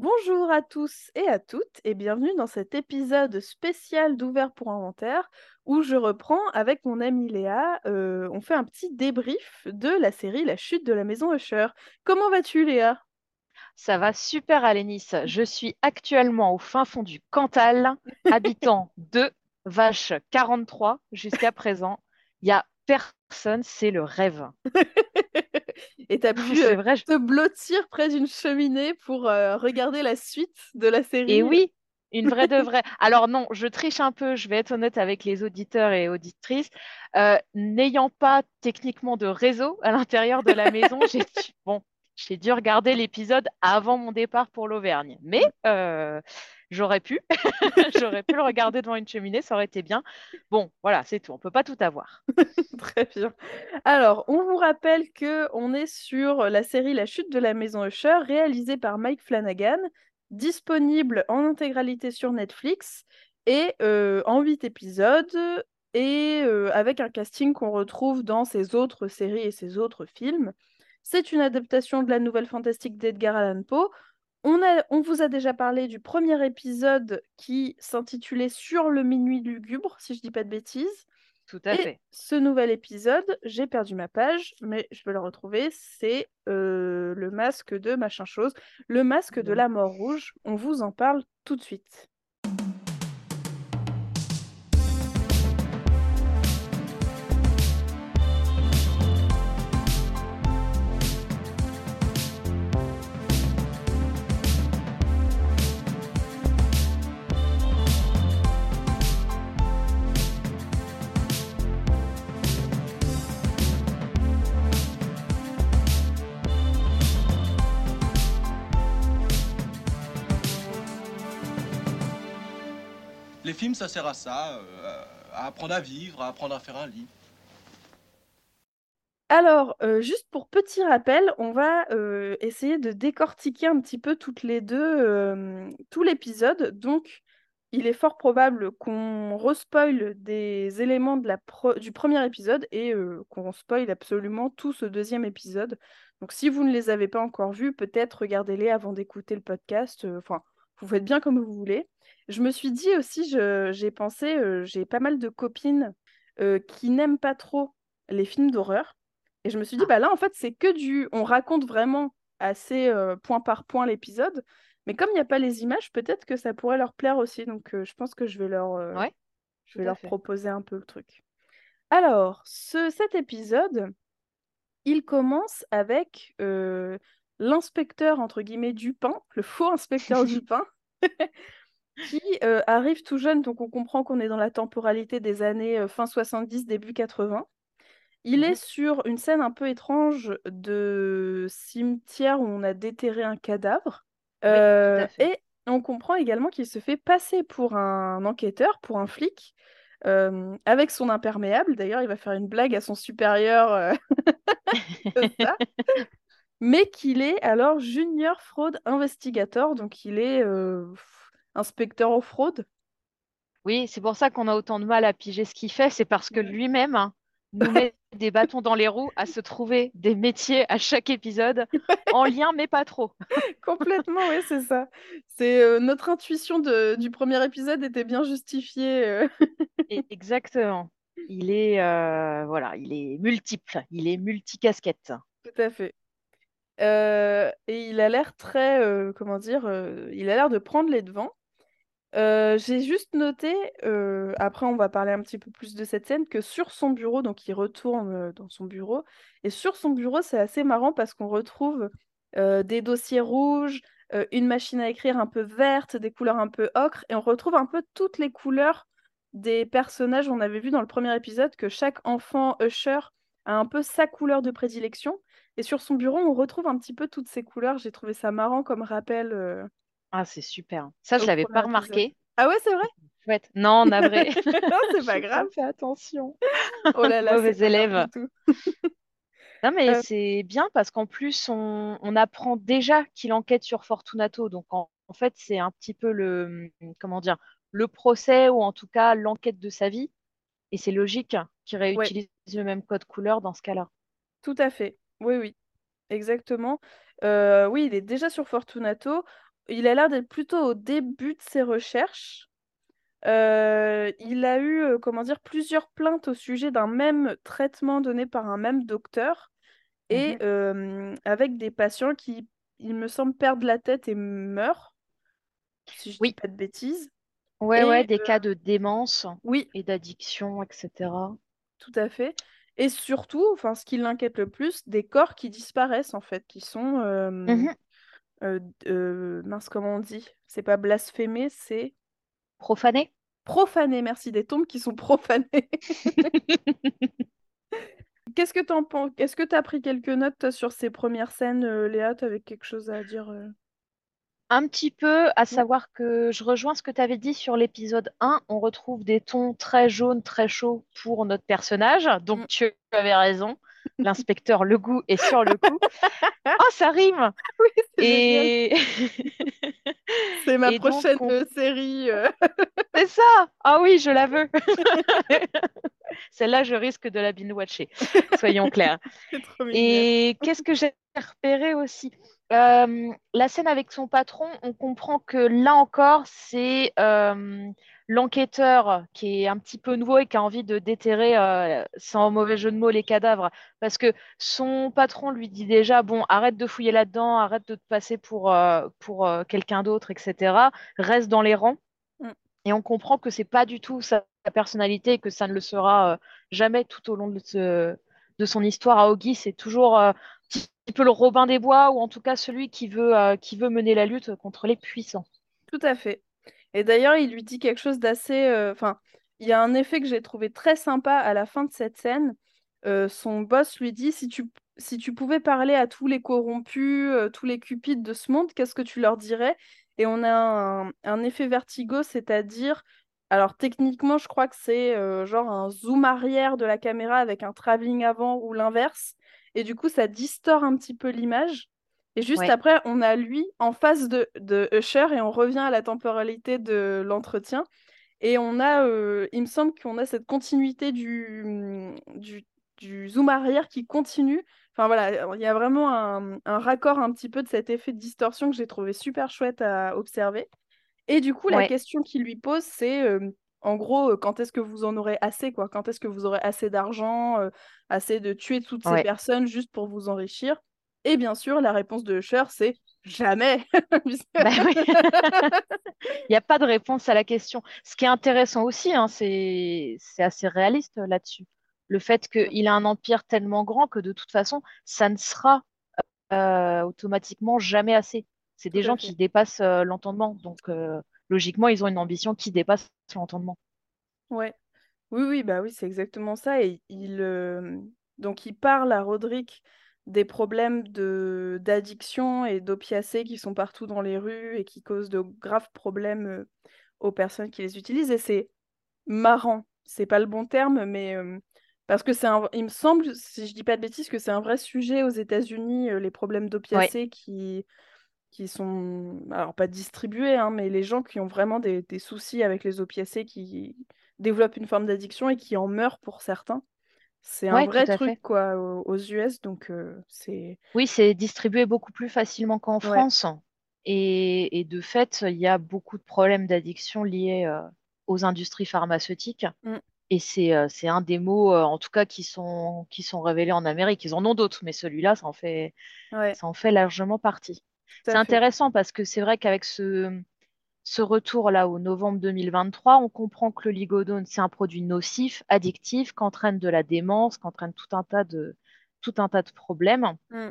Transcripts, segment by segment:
Bonjour à tous et à toutes et bienvenue dans cet épisode spécial d'Ouvert pour Inventaire où je reprends avec mon amie Léa, euh, on fait un petit débrief de la série La chute de la maison Usher. Comment vas-tu Léa? Ça va super Alénis. Je suis actuellement au fin fond du Cantal, habitant de Vache 43 jusqu'à présent. Il n'y a personne, c'est le rêve. Et t'as pu euh, vrai. je- te blottir près d'une cheminée pour euh, regarder la suite de la série. Et oui, une vraie de vraie. Alors non, je triche un peu, je vais être honnête avec les auditeurs et auditrices. Euh, n'ayant pas techniquement de réseau à l'intérieur de la maison, j'ai dû... Bon, j'ai dû regarder l'épisode avant mon départ pour l'Auvergne. Mais euh, j'aurais pu. J'aurais pu le regarder devant une cheminée, ça aurait été bien. Bon, voilà, c'est tout. On peut pas tout avoir. Très bien. Alors, on vous rappelle que on est sur la série La chute de la maison Usher, réalisée par Mike Flanagan, disponible en intégralité sur Netflix et euh, en huit épisodes et euh, avec un casting qu'on retrouve dans ses autres séries et ses autres films. C'est une adaptation de la nouvelle fantastique d'Edgar Allan Poe. On, a, on vous a déjà parlé du premier épisode qui s'intitulait Sur le minuit lugubre, si je dis pas de bêtises. Tout à Et fait. ce nouvel épisode, j'ai perdu ma page, mais je peux le retrouver, c'est euh, le masque de machin chose, le masque de Le- la mort rouge. On vous en parle tout de suite. Les films, ça sert à ça, euh, à apprendre à vivre, à apprendre à faire un lit. Alors, euh, juste pour petit rappel, on va euh, essayer de décortiquer un petit peu toutes les deux tout l'épisode. Donc, il est fort probable qu'on respoil des éléments du premier épisode et qu'on spoil absolument tout ce deuxième épisode. Donc, si vous ne les avez pas encore vus, peut-être regardez-les avant d'écouter le podcast. Enfin, vous faites bien comme vous voulez. Je me suis dit aussi, j'ai pensé, euh, j'ai pas mal de copines euh, qui n'aiment pas trop les films d'horreur. Et je me suis dit, Ah. bah là, en fait, c'est que du. On raconte vraiment assez euh, point par point l'épisode. Mais comme il n'y a pas les images, peut-être que ça pourrait leur plaire aussi. Donc, je pense que je vais leur, Ouais, je vais leur fait. proposer un peu le truc. Alors, ce, cet épisode, il commence avec l'inspecteur, entre guillemets, Dupin, le faux inspecteur Dupin, qui euh, arrive tout jeune. Donc, on comprend qu'on est dans la temporalité des années euh, fin 70, début 80. Il est Mhm. sur une scène un peu étrange de cimetière où on a déterré un cadavre. Euh, et on comprend également qu'il se fait passer pour un enquêteur, pour un flic, euh, avec son imperméable. D'ailleurs, il va faire une blague à son supérieur ça. Mais qu'il est alors junior fraud investigator, donc il est inspecteur aux fraudes? Oui, c'est pour ça qu'on a autant de mal à piger ce qu'il fait, c'est parce que lui-même hein, nous met des bâtons dans les roues à se trouver des métiers à chaque épisode, en lien, mais pas trop. Complètement, oui, c'est ça. C'est euh, notre intuition de- du premier épisode était bien justifiée. euh. Exactement. Il est, euh, voilà, il est multiple, il est multicasquette. Tout à fait. Euh, et il a l'air très, euh, comment dire, euh, il a l'air de prendre les devants. Euh, j'ai juste noté, euh, après on va parler un petit peu plus de cette scène, que sur son bureau, donc il retourne euh, dans son bureau, et sur son bureau c'est assez marrant parce qu'on retrouve des dossiers rouges, une machine à écrire un peu verte, des couleurs un peu ocre, et on retrouve un peu toutes les couleurs des personnages. On avait vu dans le premier épisode que chaque enfant Usher a un peu sa couleur de prédilection, et sur son bureau on retrouve un petit peu toutes ces couleurs. J'ai trouvé ça marrant comme rappel Ah, c'est super. Ça, je l'avais pas épisode. remarqué. Ah ouais, c'est vrai? Chouette. Non, navré. Non, c'est pas grave. fait attention. Oh là là, Mauvais élève. Non, mais Euh, c'est bien parce qu'en plus, on, on apprend déjà qu'il enquête sur Fortunato. Donc, en, en fait, c'est un petit peu le, comment dire, le procès ou en tout cas l'enquête de sa vie. Et c'est logique qu'il ouais, réutilise le même code couleur dans ce cas-là. tout à fait. Oui, oui, exactement. Euh, oui, il est déjà sur Fortunato. Il a l'air d'être plutôt au début de ses recherches. Euh, il a eu, euh, comment dire, plusieurs plaintes au sujet d'un même traitement donné par un même docteur et Mhm. euh, avec des patients qui, il me semble, perdent la tête et meurent, si je dis Oui, pas de bêtises. ouais, ouais, des cas de démence oui, et d'addiction, etc. tout à fait. Et surtout, enfin, ce qui l'inquiète le plus, des corps qui disparaissent en fait, qui sont Mhm. Mince, comment on dit? C'est pas blasphémés, c'est Profané? profanés. Merci, des tombes qui sont profanées. Qu'est-ce que t'en penses? Est-ce que t'as pris quelques notes toi, sur ces premières scènes, euh, Léa? T'avais quelque chose à dire? euh? Un petit peu, à savoir que je rejoins ce que tu avais dit sur l'épisode 1. On retrouve des tons très jaunes, très chauds pour notre personnage. Donc Mm. tu avais raison. L'inspecteur Legout est sur le coup. Oh, ça rime! Oui. Et, C'est ma et donc, prochaine on- euh, série. euh. c'est ça! Ah oui, je la veux. Celle-là, je risque de la binge-watcher. Soyons clairs. C'est trop mignon. Et qu'est-ce que j'ai repéré aussi? Euh, la scène avec son patron, on comprend que là encore, c'est euh, l'enquêteur qui est un petit peu nouveau et qui a envie de déterrer, euh, sans mauvais jeu de mots, les cadavres. Parce que son patron lui dit déjà, bon, arrête de fouiller là-dedans, arrête de te passer pour, euh, pour euh, quelqu'un d'autre, etc. Reste dans les rangs. Mm. Et on comprend que c'est pas du tout sa, sa personnalité et que ça ne le sera jamais tout au long de, ce- de son histoire à Augie. C'est toujours un petit peu le Robin des Bois ou en tout cas celui qui veut, qui veut mener la lutte contre les puissants. Tout à fait. Et d'ailleurs, il lui dit quelque chose d'assez. euh, Enfin, il y a un effet que j'ai trouvé très sympa à la fin de cette scène. Euh, son boss lui dit, si tu, pouvais parler à tous les corrompus, euh, tous les cupides de ce monde, qu'est-ce que tu leur dirais? Et on a un, effet vertigo, c'est-à-dire, alors techniquement, je crois que c'est genre un zoom arrière de la caméra avec un travelling avant ou l'inverse. Et du coup, ça distord un petit peu l'image. Et juste Ouais, après, on a lui en face de, de Usher et on revient à la temporalité de l'entretien. Et on a, euh, il me semble qu'on a cette continuité du, mm, du, du zoom arrière qui continue. Enfin voilà, il y a vraiment un, un raccord un petit peu de cet effet de distorsion que j'ai trouvé super chouette à observer. Et du coup, la question qu'il lui pose, c'est euh, en gros, euh, quand est-ce que vous en aurez assez, quoi? Quand est-ce que vous aurez assez d'argent, euh, assez de tuer toutes ces personnes juste pour vous enrichir? Et bien sûr, la réponse de Usher, c'est jamais. Bah. Il n'y a pas de réponse à la question. Ce qui est intéressant aussi, hein, c'est assez réaliste euh, là-dessus. Le fait qu'il a un empire tellement grand que de toute façon, ça ne sera euh, automatiquement jamais assez. C'est des gens fait. qui dépassent euh, l'entendement. Donc, euh, logiquement, ils ont une ambition qui dépasse l'entendement. Ouais. Oui, oui, bah oui, c'est exactement ça. Et il, donc, il parle à Roderick des problèmes de d'addiction et d'opiacés qui sont partout dans les rues et qui causent de graves problèmes euh, aux personnes qui les utilisent. Et c'est marrant, c'est pas le bon terme, mais euh, parce que c'est un, il me semble, si je dis pas de bêtises, que c'est un vrai sujet aux États-Unis, euh, les problèmes Ouais, d'opiacés qui, qui sont, alors pas distribués, hein, mais les gens qui ont vraiment des, des soucis avec les opiacés, qui développent une forme d'addiction et qui en meurent pour certains. C'est un ouais, vrai truc, fait. quoi, aux, US, donc euh, c'est... Oui, c'est distribué beaucoup plus facilement qu'en Ouais. France. Et, et de fait, il y a beaucoup de problèmes d'addiction liés euh, aux industries pharmaceutiques. Mm. Et c'est euh, un des mots, en tout cas, qui sont, qui sont révélés en Amérique. Ils en ont d'autres, mais celui-là, ça en fait, Ouais, ça en fait largement partie. C'est intéressant parce que c'est vrai qu'avec ce, ce retour-là au novembre 2023, on comprend que le ligodone, c'est un produit nocif, addictif, qui entraîne de la démence, qui entraîne tout un tas de, tout un tas de problèmes. Mm.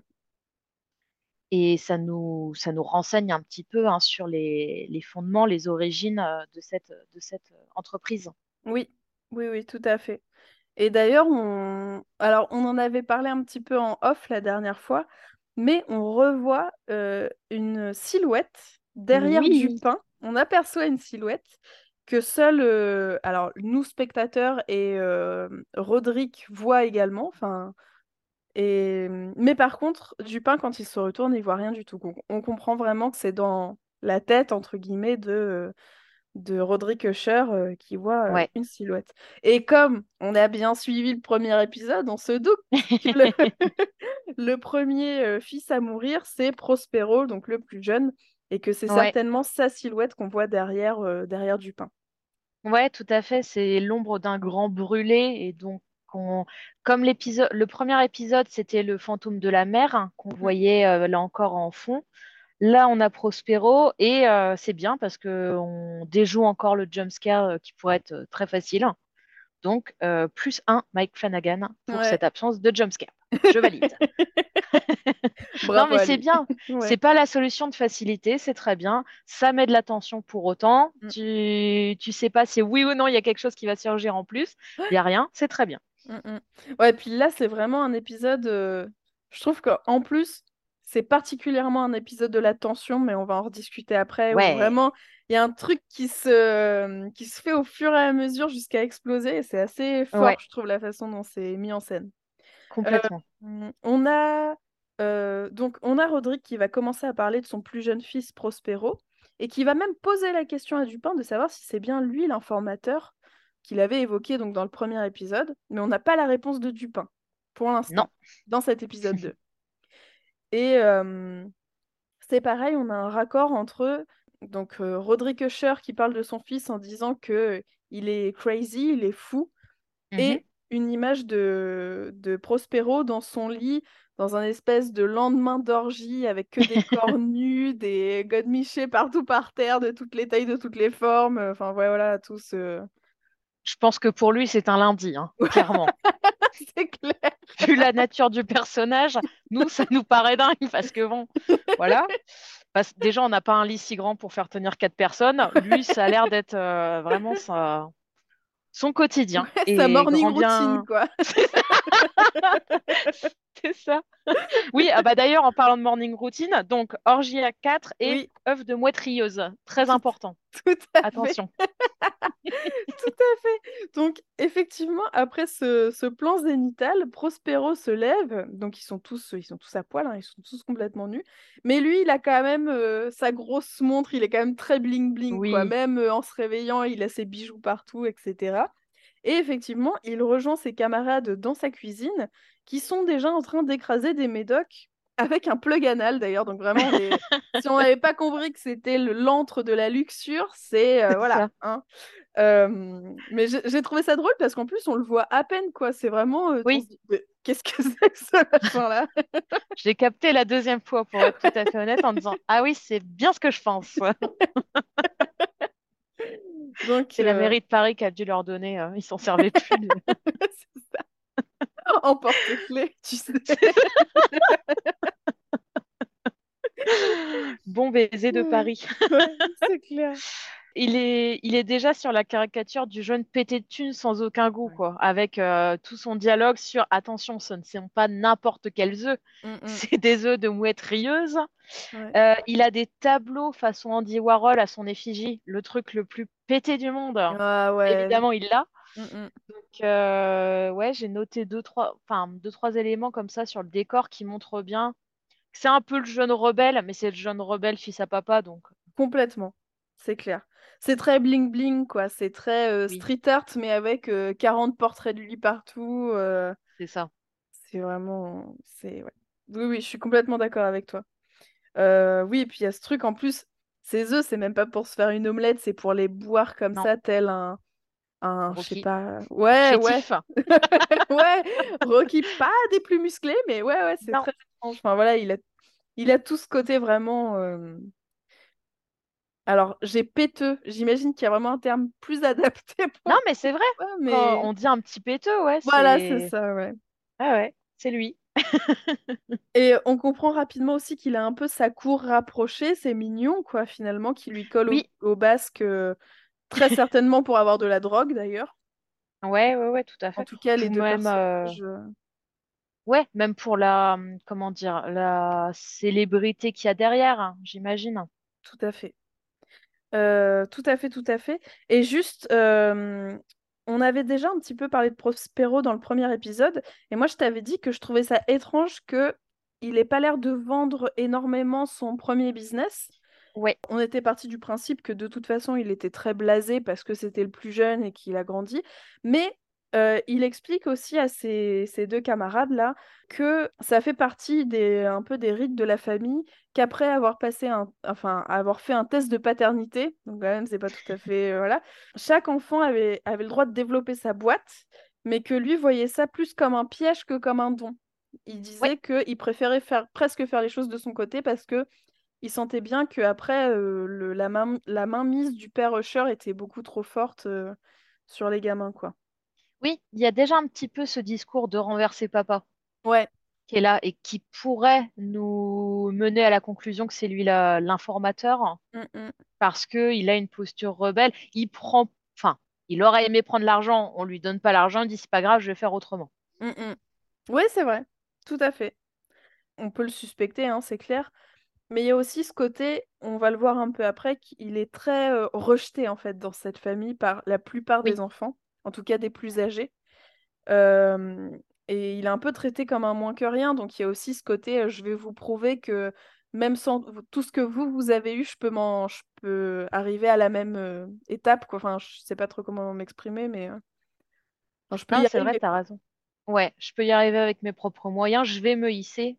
Et ça nous, ça nous renseigne un petit peu hein, sur les, les fondements, les origines euh, de cette, de cette euh, entreprise. Oui, oui, oui, tout à fait. Et d'ailleurs, on... Alors, on en avait parlé un petit peu en off la dernière fois, mais on revoit euh, une silhouette derrière du pain. On aperçoit une silhouette que seul, euh, alors nous spectateurs et euh, Roderick voient également. Enfin, et... Mais par contre, Dupin, quand il se retourne, il voit rien du tout. On comprend vraiment que c'est dans la tête, entre guillemets, de, de Roderick Usher euh, qui voit euh, ouais. une silhouette. Et comme on a bien suivi le premier épisode, on se doute que le, le premier fils à mourir, c'est Prospero, donc le plus jeune. Et que c'est Ouais. certainement sa silhouette qu'on voit derrière, euh, derrière Dupin. Ouais, tout à fait. C'est l'ombre d'un grand brûlé. Et donc, on- comme l'épisode, le premier épisode, c'était le fantôme de la mer hein, qu'on voyait euh, là encore en fond. Là, on a Prospero et euh, c'est bien parce que on déjoue encore le jumpscare euh, qui pourrait être très facile. Donc, plus un Mike Flanagan pour Ouais. cette absence de jumpscare. Je valide. Non, mais c'est bien. Ouais. C'est pas la solution de facilité, c'est très bien. Ça met de l'attention pour autant. Mm. Tu, tu sais pas si oui ou non il y a quelque chose qui va surgir en plus. Il y a rien, c'est très bien. Mm, mm. Ouais, puis là, c'est vraiment un épisode. euh, Je trouve qu'en plus, c'est particulièrement un épisode de la tension, mais on va en rediscuter après. Où Ouais. vraiment, il y a un truc qui se... qui se fait au fur et à mesure jusqu'à exploser. Et c'est assez fort, Ouais. je trouve, la façon dont c'est mis en scène. Complètement. Mm, On a euh, donc on a Rodrigue qui va commencer à parler de son plus jeune fils Prospero et qui va même poser la question à Dupin de savoir si c'est bien lui l'informateur qu'il avait évoqué donc dans le premier épisode, mais on n'a pas la réponse de Dupin pour l'instant dans cet épisode 2. Et euh, c'est pareil, on a un raccord entre donc euh, Roderick Usher qui parle de son fils en disant que il est crazy, il est fou, et une image de, de Prospero dans son lit, dans un espèce de lendemain d'orgie avec que des corps nus, des godemichés partout par terre, de toutes les tailles, de toutes les formes. Enfin, ouais, voilà, tout ce... Je pense que pour lui, c'est un lundi, hein, clairement. C'est clair. Vu la nature du personnage, nous, ça nous paraît dingue parce que bon, voilà. Parce déjà, on n'a pas un lit si grand pour faire tenir quatre personnes. Lui, ça a l'air d'être euh, vraiment sa- son quotidien. Sa morning bien- routine, quoi. C'est ça. Oui, ah bah d'ailleurs, en parlant de morning routine, donc orgie à 4 et Oui. œuf de mouette rieuse. Très important. Tout à fait. Attention. Tout à fait. Donc, effectivement, après ce, ce plan zénital, Prospero se lève. Donc, ils sont tous, ils sont tous à poil, hein, ils sont tous complètement nus. Mais lui, il a quand même euh, sa grosse montre, il est quand même très bling-bling. Oui. Même euh, en se réveillant, il a ses bijoux partout, etc. Et effectivement, il rejoint ses camarades dans sa cuisine, qui sont déjà en train d'écraser des médocs avec un plug anal, d'ailleurs. Donc, vraiment, les- si on n'avait pas compris que c'était l'antre de la luxure, c'est... euh, voilà. hein. Euh, mais j'ai trouvé ça drôle parce qu'en plus, on le voit à peine, quoi. C'est vraiment... euh, Oui. Qu'est-ce que c'est que ce machin-là? J'ai capté la deuxième fois pour être tout à fait honnête en disant Ah oui, c'est bien ce que je pense. C'est la euh, mairie de Paris qui a dû leur donner, euh, ils s'en servaient plus. de- c'est ça. En porte-clés, tu sais. Bon baiser de. Paris. Ouais, c'est clair. Il est, il est déjà sur la caricature du jeune pété de thunes sans aucun goût, Ouais. quoi, avec euh, tout son dialogue sur attention, ce ne sont pas n'importe quels œufs, Mm, mm. c'est des œufs de mouette rieuse. Ouais. Euh, il a des tableaux façon Andy Warhol à son effigie, le truc le plus pété du monde. Ah ouais. Évidemment, il l'a. Mm, mm. Donc, euh, ouais, j'ai noté deux trois, enfin, deux, trois éléments comme ça sur le décor qui montrent bien. que C'est un peu le jeune rebelle, mais c'est le jeune rebelle fils à papa, donc Complètement. C'est clair. C'est très bling-bling, quoi. C'est très euh, Oui. street art, mais avec euh, 40 portraits de lui partout. euh, c'est ça. C'est vraiment... C'est... ouais. Oui, oui, je suis complètement d'accord avec toi. Oui, et puis il y a ce truc, en plus, ces œufs, c'est même pas pour se faire une omelette, c'est pour les boire comme Non. ça, tel un... un je sais Rocky. pas... Ouais, ouais. Chétif. ouais, Rocky, pas des plus musclés, mais ouais, ouais, c'est très étrange. Enfin voilà, il a, il a tout ce côté vraiment. euh, Alors, j'ai péteux. J'imagine qu'il y a vraiment un terme plus adapté pour Non, mais c'est vrai. mais Quand on dit un petit péteux, ouais, voilà, c'est ça, ouais. Ah ouais, c'est lui. Et on comprend rapidement aussi qu'il a un peu sa cour rapprochée. C'est mignon, quoi, finalement, qui lui colle au basque, euh, très certainement pour avoir de la drogue, d'ailleurs. Ouais, ouais, ouais, tout à En fait. tout cas, les deux même, personnages. euh, ouais, même pour la, comment dire, la célébrité qu'il y a derrière, hein, j'imagine. Tout à fait. Euh, tout à fait, tout à fait. Et juste, euh, on avait déjà un petit peu parlé de Prospero dans le premier épisode, et moi je t'avais dit que je trouvais ça étrange que il ait pas l'air de vendre énormément son premier business. Ouais, On était parti du principe que de toute façon il était très blasé parce que c'était le plus jeune et qu'il a grandi, mais euh, il explique aussi à ses, ses deux camarades-là que ça fait partie des, un peu des rites de la famille, qu'après avoir passé un, enfin, avoir fait un test de paternité, donc quand même, c'est pas tout à fait, euh, voilà, chaque enfant avait, avait le droit de développer sa boîte, mais que lui voyait ça plus comme un piège que comme un don. Il disait qu'il préférait faire, presque faire les choses de son côté parce que il sentait bien que après le, la, main, la mainmise du père Usher était beaucoup trop forte euh, sur les gamins, quoi. Oui, il y a déjà un petit peu ce discours de renverser papa Ouais, qui est là et qui pourrait nous mener à la conclusion que c'est lui l'informateur Mm, mm. parce qu'il a une posture rebelle. Il prend, enfin, il aurait aimé prendre l'argent, on lui donne pas l'argent, il dit c'est pas grave, je vais faire autrement. Mm, mm. Ouais, c'est vrai, tout à fait. On peut le suspecter, hein, c'est clair. Mais il y a aussi ce côté, on va le voir un peu après, qu'il est très euh, rejeté en fait dans cette famille par la plupart Oui, des enfants, en tout cas des plus âgés. Euh, et il est un peu traité comme un moins que rien, donc il y a aussi ce côté, euh, je vais vous prouver que même sans tout ce que vous, vous avez eu, je peux, m'en- je peux arriver à la même étape, quoi. Enfin, je sais pas trop comment m'exprimer, mais enfin, je peux non, y c'est vrai, arriver. t'as raison. Ouais, je peux y arriver avec mes propres moyens, je vais me hisser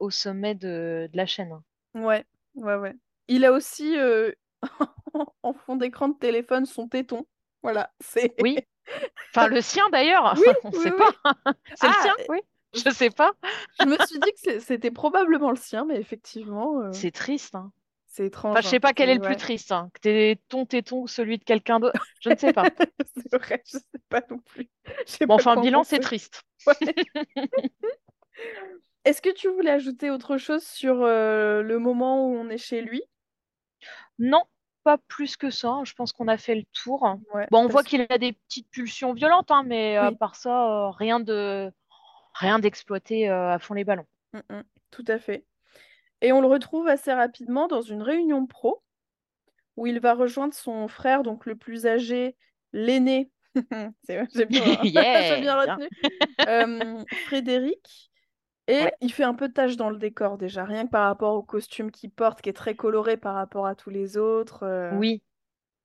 au sommet de, de la chaîne. Ouais, ouais, ouais. Il a aussi euh, en fond d'écran de téléphone son téton. Voilà, c'est. Oui, enfin le sien d'ailleurs, Oui, on oui, sait oui. pas. C'est le Ah, sien, oui. Je sais pas. je me suis dit que c'était probablement le sien, mais effectivement, euh, C'est triste, hein. c'est Enfin, étrange. je hein. sais pas quel est le plus triste, hein. Que t'aies ton téton ou celui de quelqu'un d'autre. Je ne sais pas. C'est vrai, je sais pas non plus. Bon, pas enfin, bilan, c'est triste. Ouais. Est-ce que tu voulais ajouter autre chose sur euh, le moment où on est chez lui? Non, pas plus que ça. hein. Je pense qu'on a fait le tour. Ouais, Bon, on voit qu'il a des petites pulsions violentes, hein, mais à oui, part ça, euh, rien de rien d'exploiter euh, à fond les ballons. mm, mm, tout à fait. Et on le retrouve assez rapidement dans une réunion pro où il va rejoindre son frère, donc le plus âgé, l'aîné. C'est- J'ai bien, Yeah, bien bien. retenu. Euh, Frédéric. Et Ouais. il fait un peu de tâche dans le décor déjà, rien que par rapport au costume qu'il porte, qui est très coloré par rapport à tous les autres. euh, Oui.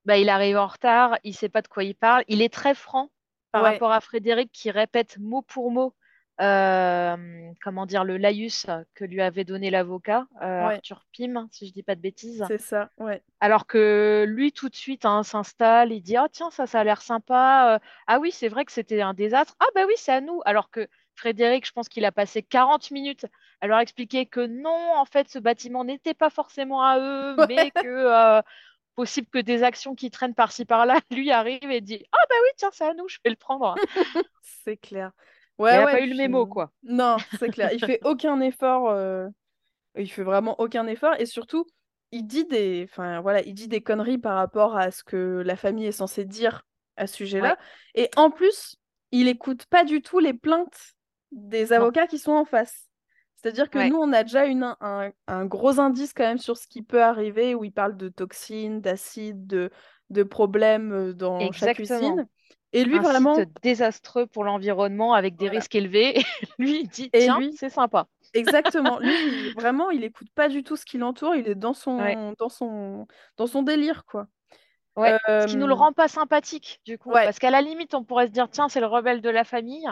Bah, il arrive en retard, il sait pas de quoi il parle. Il est très franc par Ouais, rapport à Frédéric qui répète mot pour mot, euh, comment dire, le laïus que lui avait donné l'avocat, euh, ouais, Arthur Pym, si je dis pas de bêtises. c'est ça, ouais. Alors que lui, tout de suite, hein, s'installe, il dit, ah tiens, ça, ça a l'air sympa. Euh, ah oui, c'est vrai que c'était un désastre. Ah bah oui, c'est à nous. Alors que Frédéric, je pense qu'il a passé 40 minutes à leur expliquer que non, en fait, ce bâtiment n'était pas forcément à eux, mais que euh, possible que des actions qui traînent par-ci par-là, lui arrive et dit, ah bah oui, tiens, c'est à nous, je vais le prendre. C'est clair. Il Ouais, n'a ouais, pas eu le mémo, quoi. Non, c'est clair. Il fait aucun effort. euh, Il fait vraiment aucun effort. Et surtout, il dit des... Enfin, voilà, il dit des conneries par rapport à ce que la famille est censée dire à ce Ouais, sujet-là. Et en plus, il écoute pas du tout les plaintes des non, avocats qui sont en face. C'est-à-dire que ouais, nous, on a déjà une, un, un gros indice quand même sur ce qui peut arriver, où il parle de toxines, d'acides, de, de problèmes euh, dans chaque usine. Et lui, Un site vraiment, désastreux pour l'environnement avec des voilà. risques élevés. Et lui, il dit, tiens, lui, c'est sympa. exactement, lui, vraiment, il écoute pas du tout ce qui l'entoure, il est dans Ouais. son, dans son, dans son délire, quoi. Ouais, ce qui nous le Euh, rend pas sympathique, du coup. ouais, Parce qu'à la limite, on pourrait se dire, tiens, c'est le rebelle de la famille.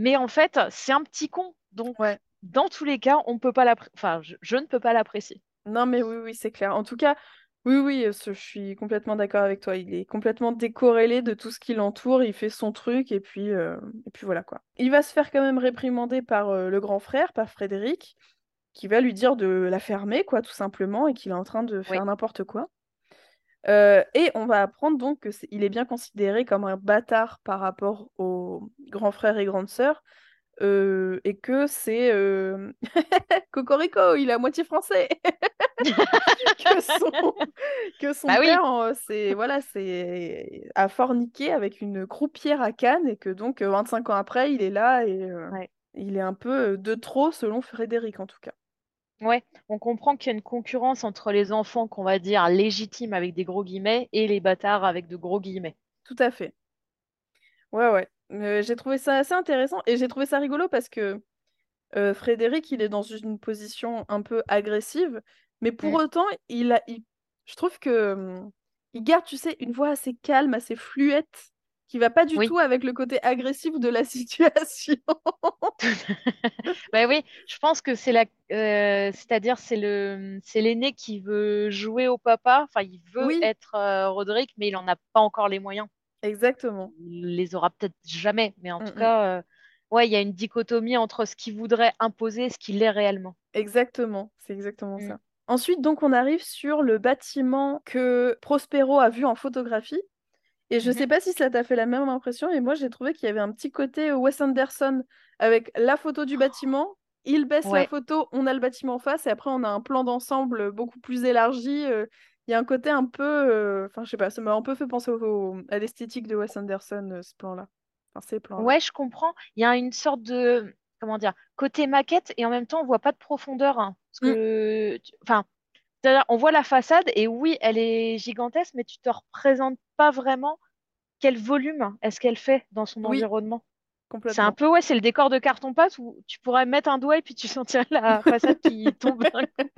Mais en fait, c'est un petit con. Donc, ouais. dans tous les cas, on peut pas enfin, je, je ne peux pas l'apprécier. Non, mais oui, oui, c'est clair. En tout cas, oui, oui, je suis complètement d'accord avec toi. Il est complètement décorrélé de tout ce qui l'entoure, il fait son truc, et puis, euh, et puis voilà, quoi. Il va se faire quand même réprimander par euh, le grand frère, par Frédéric, qui va lui dire de la fermer, quoi, tout simplement, et qu'il est en train de Oui, faire n'importe quoi. Euh, et on va apprendre donc qu'il est bien considéré comme un bâtard par rapport aux grands frères et grandes sœurs, euh, et que c'est euh, Cocorico, il est à moitié français, que son, que son bah père, c'est voilà, c'est a forniqué avec une croupière à Cannes, et que donc euh, 25 ans après, il est là et ouais. il est un peu de trop selon Frédéric en tout cas. Ouais, on comprend qu'il y a une concurrence entre les enfants qu'on va dire légitimes avec des gros guillemets et les bâtards avec de gros guillemets. Tout à fait. Ouais, ouais. Euh, j'ai trouvé ça assez intéressant et j'ai trouvé ça rigolo parce que euh, Frédéric, il est dans une position un peu agressive, mais pour Mm. autant, il a, il- je trouve que hum, il garde, tu sais, une voix assez calme, assez fluette, qui va pas du Oui. tout avec le côté agressif de la situation. Bah oui, je pense que c'est la, euh, c'est-à-dire c'est le, c'est l'aîné qui veut jouer au papa. Enfin, il veut Oui, être euh, Roderick, mais il en a pas encore les moyens. exactement. Il les aura peut-être jamais, mais en Mm, tout mm. cas, euh, ouais, il y a une dichotomie entre ce qu'il voudrait imposer et ce qu'il est réellement. Exactement, c'est exactement Mm. ça. Ensuite, donc, on arrive sur le bâtiment que Prospero a vu en photographie. Et je Mhm. sais pas si ça t'a fait la même impression, mais moi, j'ai trouvé qu'il y avait un petit côté euh, Wes Anderson avec la photo du bâtiment. Il baisse la photo, on a le bâtiment en face, et après, on a un plan d'ensemble beaucoup plus élargi. euh, Il y a un côté un peu. euh, Enfin, je sais pas, ça m'a un peu fait penser au- au- à l'esthétique de Wes Anderson, euh, ce plan-là. Enfin, ces plans-là. ouais, je comprends. Il y a une sorte de, comment dire, côté maquette et en même temps, on voit pas de profondeur. hein. parce Mm, que, enfin, c'est-à-dire, on voit la façade et oui, elle est gigantesque, mais tu te représentes pas vraiment quel volume est-ce qu'elle fait dans son oui, environnement. C'est un peu, ouais, c'est le décor de carton-pâte où tu pourrais mettre un doigt et puis tu sentirais la façade qui tombe. d'un coup.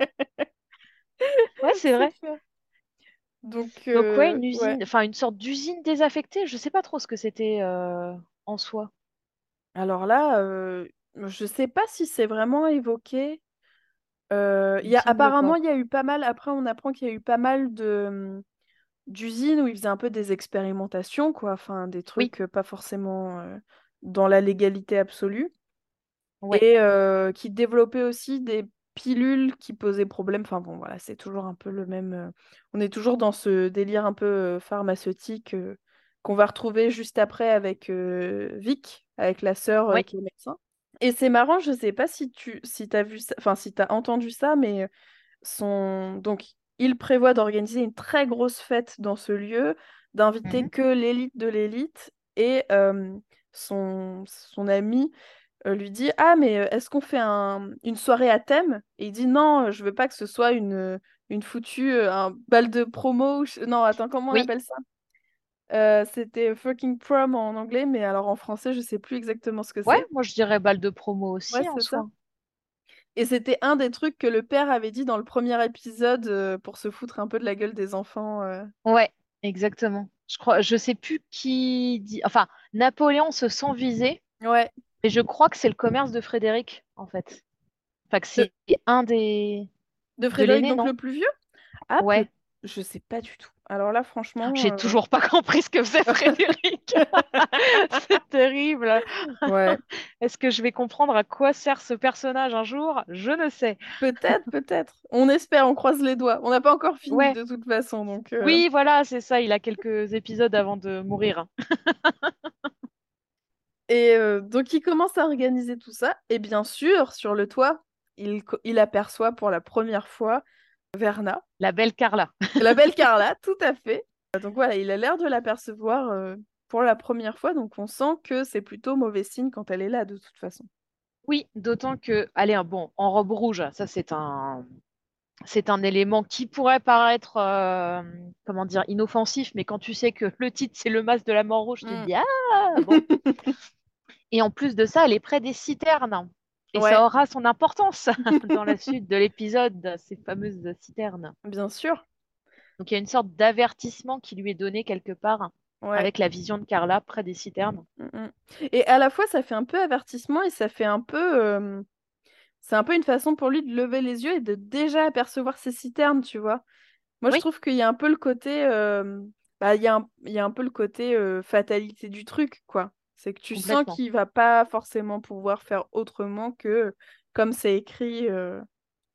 Ouais, c'est vrai. Donc, Donc ouais, euh, une ouais. usine, enfin une sorte d'usine désaffectée. Je sais pas trop ce que c'était euh, en soi. Alors là, euh, je sais pas si c'est vraiment évoqué. Euh, y a, apparemment, il y a eu pas mal. Après, on apprend qu'il y a eu pas mal de hum, d'usines où ils faisaient un peu des expérimentations, quoi. Enfin, des trucs euh, pas forcément euh, dans la légalité absolue. ouais, Et euh, qui développaient aussi des pilules qui posaient problème. Enfin bon, voilà, c'est toujours un peu le même. On est toujours dans ce délire un peu pharmaceutique qu'on va retrouver juste après avec Vic, avec la sœur ouais. qui est médecin. Et c'est marrant, je sais pas si tu si t'as vu ça, enfin si t'as entendu ça, mais son donc il prévoit d'organiser une très grosse fête dans ce lieu, d'inviter Mhm. que l'élite de l'élite et euh, son son ami euh, lui dit Ah, mais euh, est-ce qu'on fait un- une soirée à thème? Et il dit Non, euh, je veux pas que ce soit une, une foutue, euh, un bal de promo. Non, attends, comment on Oui, appelle ça? Euh, c'était fucking prom en anglais, mais alors en français, je sais plus exactement ce que ouais, c'est. moi je dirais balle de promo Ouais, aussi en c'est ça. soi. Et c'était un des trucs que le père avait dit dans le premier épisode euh, pour se foutre un peu de la gueule des enfants. euh. Ouais, exactement. Je crois, je sais plus qui dit. Enfin, Napoléon se sent visé, Ouais, mais je crois que c'est le commerce de Frédéric en fait. Enfin, que de, c'est un des de Frédéric, donc non? le plus vieux? Ah. Ouais. je sais pas du tout. Alors là, franchement, J'ai euh, toujours pas compris ce que faisait Frédéric. C'est terrible. ouais. Est-ce que je vais comprendre à quoi sert ce personnage un jour? Je ne sais. Peut-être, peut-être. On espère, on croise les doigts. On n'a pas encore fini Ouais. de toute façon, donc. euh, Oui, voilà, c'est ça. Il a quelques épisodes avant de mourir. Et euh, donc il commence à organiser tout ça. Et bien sûr, sur le toit, il, il aperçoit pour la première fois Verna, La belle Carla. la belle Carla, tout à fait. Donc voilà, il a l'air de l'apercevoir euh, pour la première fois. Donc on sent que c'est plutôt mauvais signe quand elle est là, de toute façon. Oui, d'autant que, allez, un bon, en robe rouge, ça c'est un, c'est un élément qui pourrait paraître, euh, comment dire, inoffensif, mais quand tu sais que le titre c'est le masque de la mort rouge, tu te Mm. dis ah bon. Et en plus de ça, elle est près des citernes. Et Ouais, ça aura son importance dans la suite de l'épisode, ces fameuses citernes. bien sûr. Donc il y a une sorte d'avertissement qui lui est donné quelque part Ouais. avec la vision de Carla près des citernes. Mm, mm. Et à la fois, ça fait un peu avertissement et ça fait un peu. euh, C'est un peu une façon pour lui de lever les yeux et de déjà apercevoir ces citernes, tu vois. Moi, je trouve qu'il y a un peu le côté, euh, bah, il y a un, il y a un peu le côté euh, fatalité du truc, quoi. C'est que tu sens qu'il va pas forcément pouvoir faire autrement que comme c'est écrit euh,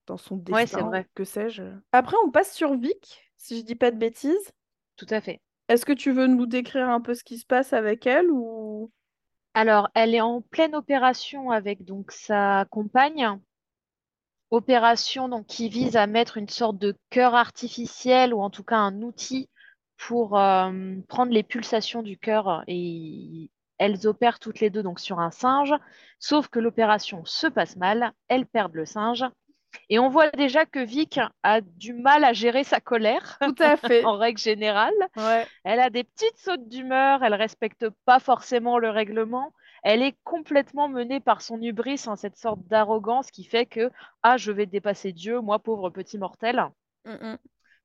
dans son Ouais, c'est destin, vrai, que sais-je. Après, on passe sur Vic, si je dis pas de bêtises. tout à fait. Est-ce que tu veux nous décrire un peu ce qui se passe avec elle ou... Alors, elle est en pleine opération avec donc sa compagne. Opération donc, qui vise à mettre une sorte de cœur artificiel ou en tout cas un outil pour euh, prendre les pulsations du cœur et elles opèrent toutes les deux donc sur un singe, sauf que l'opération se passe mal, elles perdent le singe et on voit déjà que Vic a du mal à gérer sa colère Tout à fait. en règle générale. Ouais. Elle a des petites sautes d'humeur, elle respecte pas forcément le règlement. Elle est complètement menée par son hubris, hein, cette sorte d'arrogance qui fait que ah je vais dépasser Dieu, moi pauvre petit mortel. Mm, mm.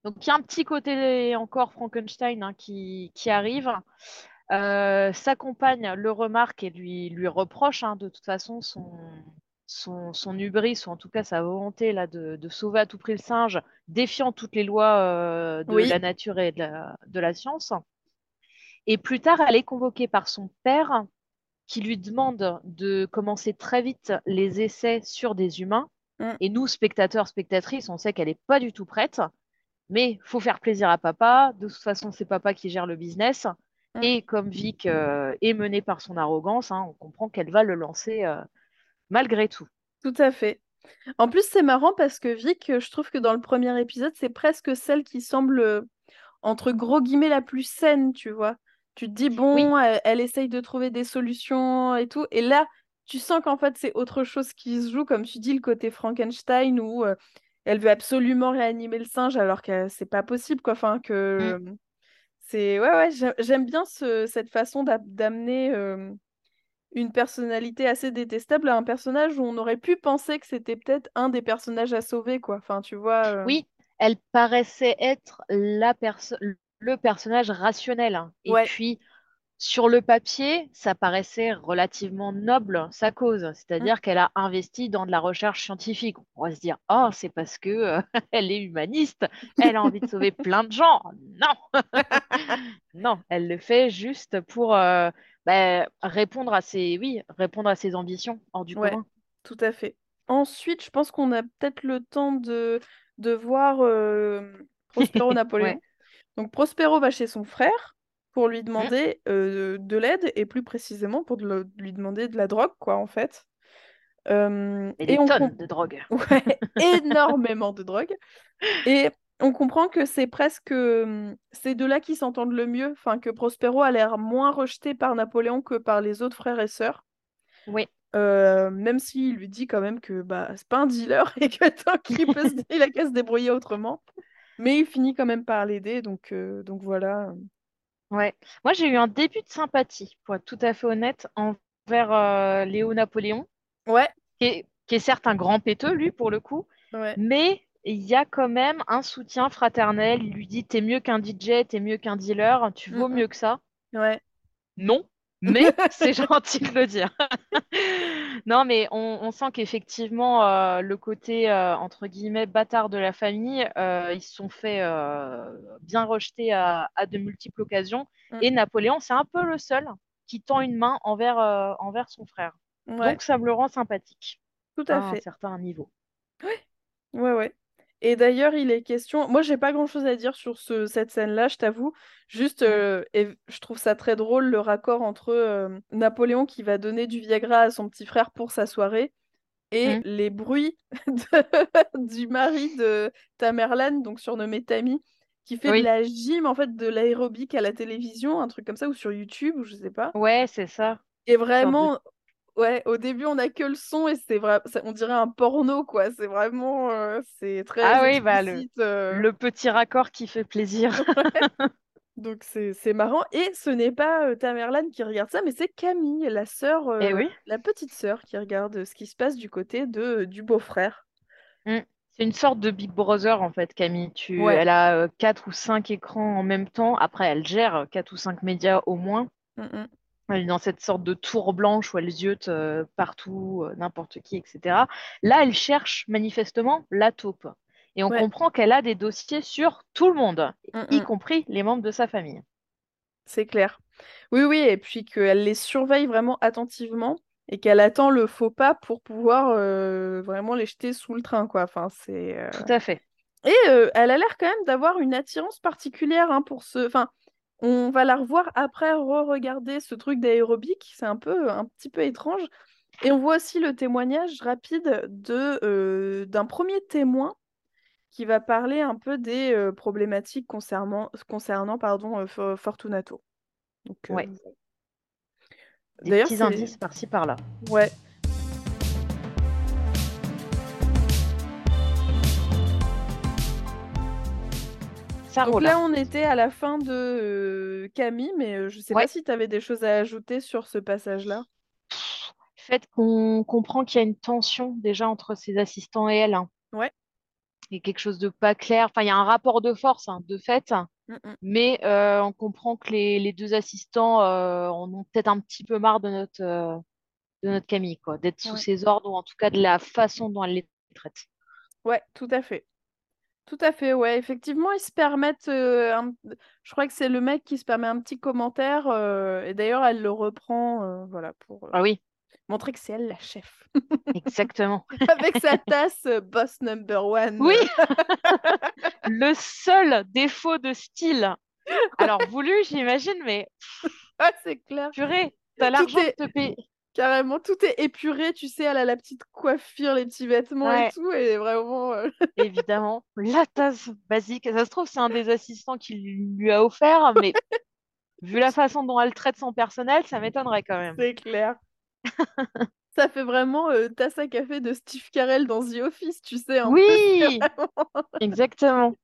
Donc il y a un petit côté encore Frankenstein hein, qui, qui arrive. Euh, sa compagne le remarque et lui, lui reproche hein, de toute façon son, son, son hubris, ou en tout cas sa volonté là, de, de sauver à tout prix le singe, défiant toutes les lois euh, de Oui, la nature et de la, de la science. Et plus tard, elle est convoquée par son père qui lui demande de commencer très vite les essais sur des humains. mm, Et nous, spectateurs, spectatrices, on sait qu'elle n'est pas du tout prête. Mais faut faire plaisir à papa. De toute façon, c'est papa qui gère le business. Mm, Et comme Vic euh, est menée par son arrogance, hein, on comprend qu'elle va le lancer euh, malgré tout. tout à fait. En plus, c'est marrant parce que Vic, je trouve que dans le premier épisode, c'est presque celle qui semble, euh, entre gros guillemets, la plus saine, tu vois. Tu te dis, Oui, bon, elle, elle essaye de trouver des solutions et tout. Et là, tu sens qu'en fait, c'est autre chose qui se joue, comme tu dis, le côté Frankenstein, où euh, elle veut absolument réanimer le singe alors que c'est pas possible, quoi. Enfin, mm, que c'est... Ouais, ouais, j'ai- j'aime bien ce- cette façon d'a- d'amener euh, une personnalité assez détestable à un personnage où on aurait pu penser que c'était peut-être un des personnages à sauver, quoi. Enfin, tu vois. euh, oui, elle paraissait être la perso- le personnage rationnel. hein. Et Ouais. puis, Sur le papier, ça paraissait relativement noble, sa cause, Mm, c'est-à-dire qu'elle a investi dans de la recherche scientifique. On pourrait se dire, oh, c'est parce que euh, elle est humaniste, elle a envie de sauver plein de gens. Non, non, elle le fait juste pour euh, bah, répondre à ses, oui, répondre à ses ambitions hors du Ouais, commun. tout à fait. Ensuite, je pense qu'on a peut-être le temps de, de voir euh, Prospero Ouais. Napoléon. Donc Prospero va chez son frère pour lui Mm. demander euh, de l'aide et plus précisément pour de le- lui demander de la drogue, quoi, en fait. Euh, Et et des on tonnes de drogue. ouais, énormément de drogue. Et on comprend que c'est presque ces deux-là qui s'entendent le mieux. Enfin, que Prospero a l'air moins rejeté par Napoléon que par les autres frères et sœurs. Oui, Euh, même s'il lui dit quand même que bah, c'est pas un dealer et que tant qu'il peut se... il a qu'à se débrouiller autrement. Mais il finit quand même par l'aider, donc, euh, donc voilà. Ouais. Moi, j'ai eu un début de sympathie, pour être tout à fait honnête, envers euh, Léo Napoléon. Ouais, qui est, qui est certes un grand péteux, lui, pour le coup, ouais. mais il y a quand même un soutien fraternel. Il lui dit, t'es mieux qu'un DJ, t'es mieux qu'un dealer, tu Mm, vaux mieux que ça. mm, ouais. Non, mais c'est gentil de le dire. Non, mais on, on sent qu'effectivement, euh, le côté, euh, entre guillemets, bâtard de la famille, euh, ils se sont fait bien rejeter à, à de multiples occasions. Mm, Et Napoléon, c'est un peu le seul qui tend une main envers, envers son frère. ouais, Donc, ça me le rend sympathique tout à à un fait. certain niveau. Ouais, ouais. Et d'ailleurs, il est question. Moi, j'ai pas grand-chose à dire sur ce, cette scène-là, je t'avoue. Juste, Mm, euh, et je trouve ça très drôle le raccord entre euh, Napoléon qui va donner du Viagra à son petit frère pour sa soirée et mm. les bruits de- du mari de Tamerlan, donc surnommé Tammy, qui fait de la gym, en fait, de l'aérobic à la télévision, un truc comme ça, ou sur YouTube, ou je sais pas. ouais, c'est ça. Et vraiment, ouais, au début, on a que le son et c'est vrai, on dirait un porno, quoi. C'est vraiment, euh, c'est très Ah oui, bah le, euh, le petit raccord qui fait plaisir. Donc c'est marrant. Et ce n'est pas euh, Tamerlan qui regarde ça, mais c'est Camille, la sœur, Eh euh, oui. la petite sœur, qui regarde ce qui se passe du côté de, du beau-frère. Mm. C'est une sorte de Big Brother en fait, Camille. Tu... Ouais. Elle a quatre ou cinq écrans en même temps. Après, elle gère quatre ou cinq médias au moins. Mm, mm. Elle est dans cette sorte de tour blanche où elle ziote euh, partout, euh, n'importe qui, etc. Là, elle cherche manifestement la taupe. Et on Ouais. comprend qu'elle a des dossiers sur tout le monde, Mm, y mm. compris les membres de sa famille. C'est clair. Oui, oui, et puis qu'elle les surveille vraiment attentivement et qu'elle attend le faux pas pour pouvoir euh, vraiment les jeter sous le train, quoi. Enfin, c'est... euh, Tout à fait. Et euh, elle a l'air quand même d'avoir une attirance particulière hein, pour ce... Enfin, on va la revoir après re-regarder ce truc d'aérobic. C'est un peu, un petit peu étrange. Et on voit aussi le témoignage rapide de, euh, d'un premier témoin qui va parler un peu des euh, problématiques concernant, concernant pardon, euh, For- Fortunato. Donc, Ouais. Des petits indices par-ci par-là. Ouais. Donc là, on était à la fin de euh, Camille, mais euh, je sais pas si tu avais des choses à ajouter sur ce passage-là. Le fait qu'on comprend qu'il y a une tension déjà entre ses assistants et elle. hein. Ouais. Il y a quelque chose de pas clair. Enfin, il y a un rapport de force, hein, de fait. Mm, mm. mais euh, on comprend que les, les deux assistants euh, en ont peut-être un petit peu marre de notre, de notre Camille, quoi, d'être sous Ouais. ses ordres ou en tout cas de la façon dont elle les traite. Ouais, tout à fait. Tout à fait, ouais. Effectivement, ils se permettent. euh, un- Je crois que c'est le mec qui se permet un petit commentaire. euh, Et d'ailleurs, elle le reprend euh, voilà, pour euh, Ah oui, montrer que c'est elle la chef. exactement. Avec sa tasse euh, boss number one. Oui, le seul défaut de style. Alors voulu, j'imagine, mais Ah, c'est clair. purée, t'as Tout l'argent de est- te payer. Carrément, tout est épuré. Tu sais, elle a la petite coiffure, les petits vêtements et tout. Et vraiment. euh, Évidemment, la tasse basique. Ça se trouve, c'est un des assistants qui lui a offert, mais vu la façon dont elle traite son personnel, ça m'étonnerait quand même. C'est clair. Ça fait vraiment euh, tasse à café de Steve Carell dans The Office, tu sais. peu. Oui, exactement.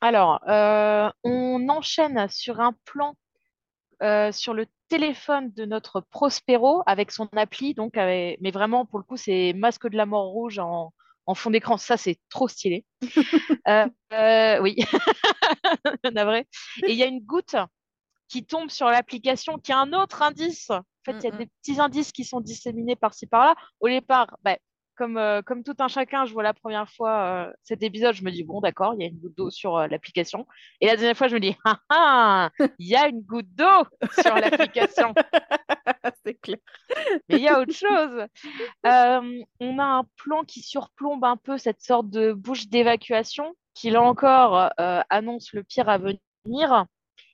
Alors, euh, on enchaîne sur un plan euh, sur le téléphone de notre Prospero avec son appli, donc avec- mais vraiment pour le coup c'est Masque de la mort rouge en, en fond d'écran, ça c'est trop stylé. Euh, euh, oui, navré. Et il y a une goutte qui tombe sur l'application qui a un autre indice. En fait, il y a Mm, mm. des petits indices qui sont disséminés par-ci par-là. Au départ, bah, comme, euh, comme tout un chacun, je vois la première fois euh, cet épisode, je me dis, bon, d'accord, il y a une goutte d'eau sur euh, l'application. Et la deuxième fois, je me dis, ah ah, il y a une goutte d'eau sur l'application. C'est clair. Mais il y a autre chose. On a un plan qui surplombe un peu cette sorte de bouche d'évacuation qui, là encore, annonce le pire à venir.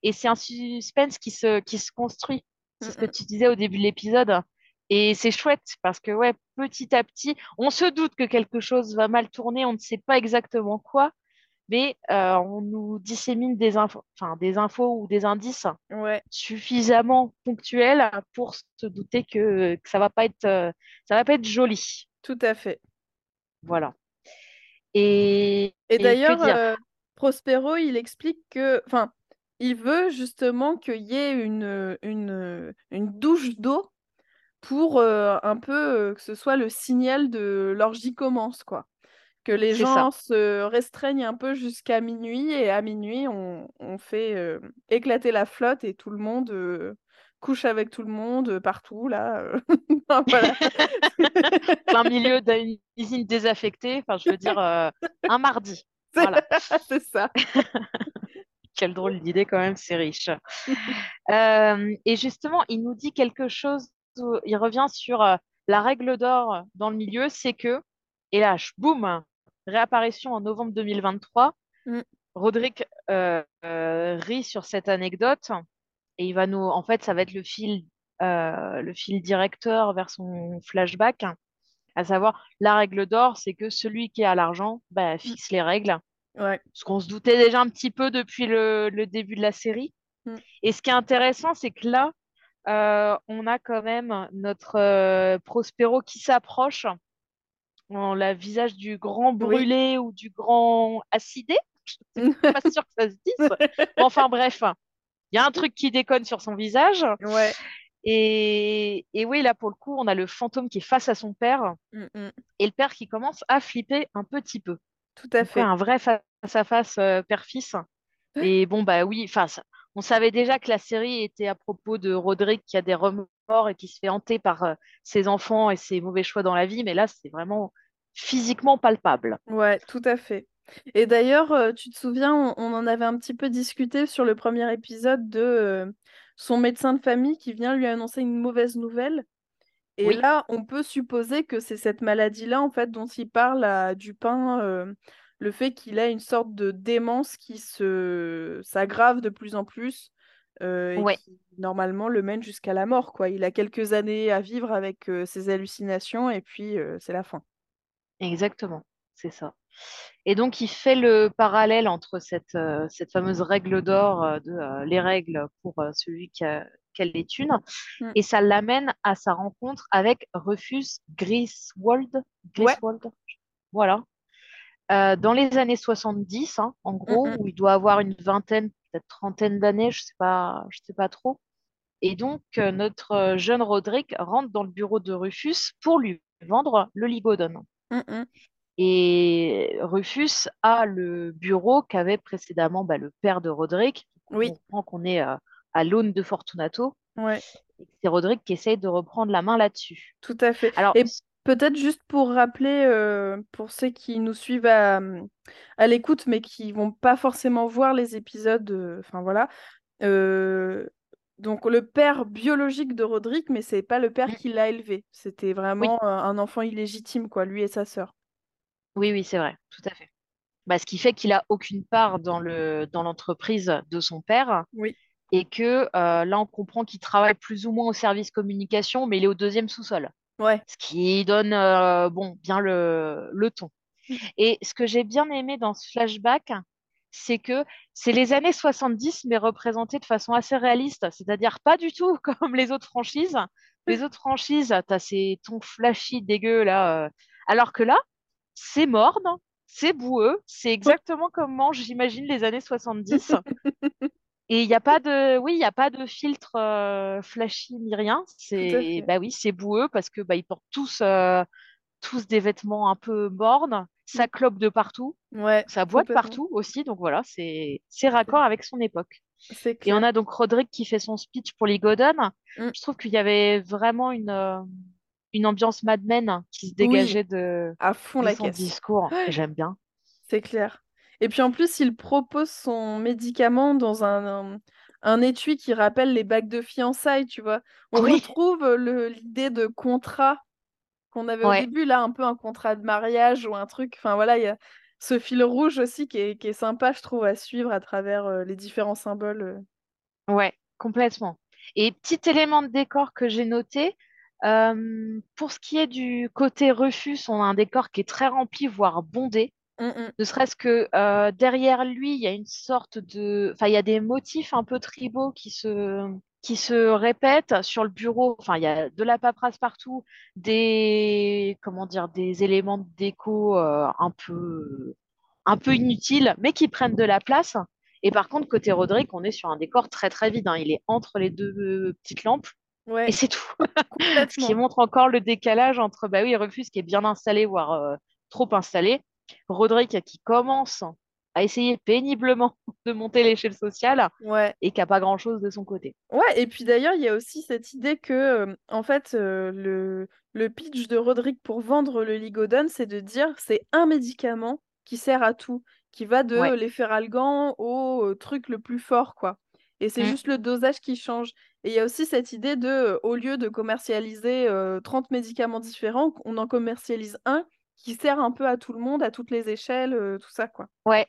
Et c'est un suspense qui se, qui se construit. C'est ce que tu disais au début de l'épisode. Et c'est chouette parce que, ouais, petit à petit, on se doute que quelque chose va mal tourner, on ne sait pas exactement quoi, mais euh, on nous dissémine des infos, enfin, des infos ou des indices Ouais, suffisamment ponctuels pour se douter que, que ça va pas être, euh, ça va pas être joli. tout à fait. Voilà. Et, Et d'ailleurs, euh, Prospero, il explique que, enfin, il veut justement qu'il y ait une, une, une douche d'eau pour euh, un peu que ce soit le signal de l'orgie commence, quoi. Que les ça. gens se restreignent un peu jusqu'à minuit et à minuit, on, on fait éclater la flotte et tout le monde couche avec tout le monde partout, là. voilà. plein milieu d'une usine désaffectée, enfin, je veux dire, euh, un mardi. C'est- Voilà. Ça. Quelle drôle d'idée quand même, c'est riche. Euh, et justement, il nous dit quelque chose, il revient sur euh, la règle d'or dans le milieu, c'est que, et là, boum, réapparition en novembre 2023, Mm. Roderick euh, euh, rit sur cette anecdote et il va nous, en fait, ça va être le fil, euh, le fil directeur vers son flashback, à savoir la règle d'or, c'est que celui qui a l'argent bah, fixe les règles Ouais. ce qu'on se doutait déjà un petit peu depuis le, le début de la série. Mm. Et ce qui est intéressant, c'est que là, euh, on a quand même notre euh, Prospero qui s'approche. On a le visage du grand brûlé ou du grand acidé. Je suis pas sûre que ça se dise. Enfin bref, il y a un truc qui déconne sur son visage. Ouais. Et, et oui, là, pour le coup, on a le fantôme qui est face à son père Mm, mm. et le père qui commence à flipper un petit peu. Tout à fait. un vrai face-à-face euh, père-fils. Et bon, bah oui, enfin, ça- on savait déjà que la série était à propos de Roderick qui a des remords et qui se fait hanter par euh, ses enfants et ses mauvais choix dans la vie, mais là, c'est vraiment physiquement palpable. Ouais, tout à fait. Et d'ailleurs, euh, tu te souviens, on, on en avait un petit peu discuté sur le premier épisode de euh, son médecin de famille qui vient lui annoncer une mauvaise nouvelle. Et Oui. là, on peut supposer que c'est cette maladie-là, en fait, dont il parle à Dupin, euh, le fait qu'il a une sorte de démence qui se s'aggrave de plus en plus euh, et Ouais. qui, normalement, le mène jusqu'à la mort, quoi. Il a quelques années à vivre avec euh, ses hallucinations et puis euh, c'est la fin. Exactement, c'est ça. Et donc, il fait le parallèle entre cette, cette fameuse règle d'or de les règles pour celui qui a, qui a les thunes, Mm. et ça l'amène à sa rencontre avec Rufus Griswold. Griswold, voilà. Euh, dans les années 70, hein, en gros, Mm, où il doit avoir une vingtaine, peut-être trentaine d'années, je sais pas, je sais pas trop. Et donc, euh, notre euh, jeune Roderick rentre dans le bureau de Rufus pour lui vendre le ligodone. Mm. Et Rufus a le bureau qu'avait précédemment bah, le père de Roderick. Oui. On comprend qu'on est euh, à l'aune de Fortunato. Ouais, C'est Roderick qui essaye de reprendre la main là-dessus. tout à fait. Alors, Et peut-être juste pour rappeler, euh, pour ceux qui nous suivent à, à l'écoute, mais qui vont pas forcément voir les épisodes, euh, enfin voilà. euh, donc le père biologique de Roderick, mais c'est pas le père Mm. qui l'a élevé. C'était vraiment un enfant illégitime, quoi, lui et sa sœur. oui, oui, c'est vrai, tout à fait. Bah, ce qui fait qu'il a aucune part dans le, dans l'entreprise de son père Oui. et que là, on comprend qu'il travaille plus ou moins au service communication, mais il est au deuxième sous-sol. Ouais. Ce qui donne euh, bon, bien le, le ton. Mm. Et ce que j'ai bien aimé dans ce flashback, c'est que c'est les années 70, mais représentées de façon assez réaliste, c'est-à-dire pas du tout comme les autres franchises. Les autres franchises, t'as ces tons flashy dégueux là, euh, alors que là, c'est morne, c'est boueux, c'est exactement comment j'imagine les années 70. Et il n'y a pas de, oui, il a pas de filtre euh, flashy ni rien. C'est, bah oui, c'est boueux parce que bah, ils portent tous, euh, tous des vêtements un peu mornes, ça clope de partout, Ouais, ça boit de partout aussi. Donc voilà, c'est, c'est raccord avec son époque. C'est Et on clair. a donc Roderick qui fait son speech pour Ligodon. Mm. Je trouve qu'il y avait vraiment une, euh, une ambiance Mad Men qui se Oui, dégageait de, à fond de la son caisse. discours. J'aime bien. c'est clair. Et puis en plus, il propose son médicament dans un, un, un étui qui rappelle les bagues de fiançailles, tu vois. On Oui, retrouve euh, l'idée de contrat qu'on avait au début, là, un peu un contrat de mariage ou un truc. Enfin voilà, il y a ce fil rouge aussi qui est, qui est sympa, je trouve, à suivre à travers euh, les différents symboles. euh. Ouais, complètement. Et petit élément de décor que j'ai noté, euh, pour ce qui est du côté Rufus, on a un décor qui est très rempli, voire bondé. Mm, mm. Ne serait-ce que euh, derrière lui, il y a une sorte de... Enfin, il y a des motifs un peu tribaux qui se... qui se répètent sur le bureau. Enfin, il y a de la paperasse partout, des... Comment dire, des éléments de déco euh, un peu un peu inutiles, mais qui prennent de la place. Et par contre, côté Roderick, on est sur un décor très très vide. hein. Il est entre les deux euh, petites lampes et c'est tout. Ce qui montre encore le décalage entre bah oui, Rufus qui est bien installé, voire euh, trop installé, Roderick qui commence à essayer péniblement de monter l'échelle sociale Ouais. et qui n'a pas grand-chose de son côté. Ouais, et puis d'ailleurs, il y a aussi cette idée que, euh, en fait, euh, le, le pitch de Roderick pour vendre le Ligodon, c'est de dire c'est un médicament qui sert à tout, qui va de Ouais. l'efferalgan au euh, truc le plus fort, quoi. Et c'est Mm. juste le dosage qui change. Et il y a aussi cette idée de, au lieu de commercialiser euh, 30 médicaments différents, on en commercialise un qui sert un peu à tout le monde, à toutes les échelles, euh, tout ça, quoi. Ouais,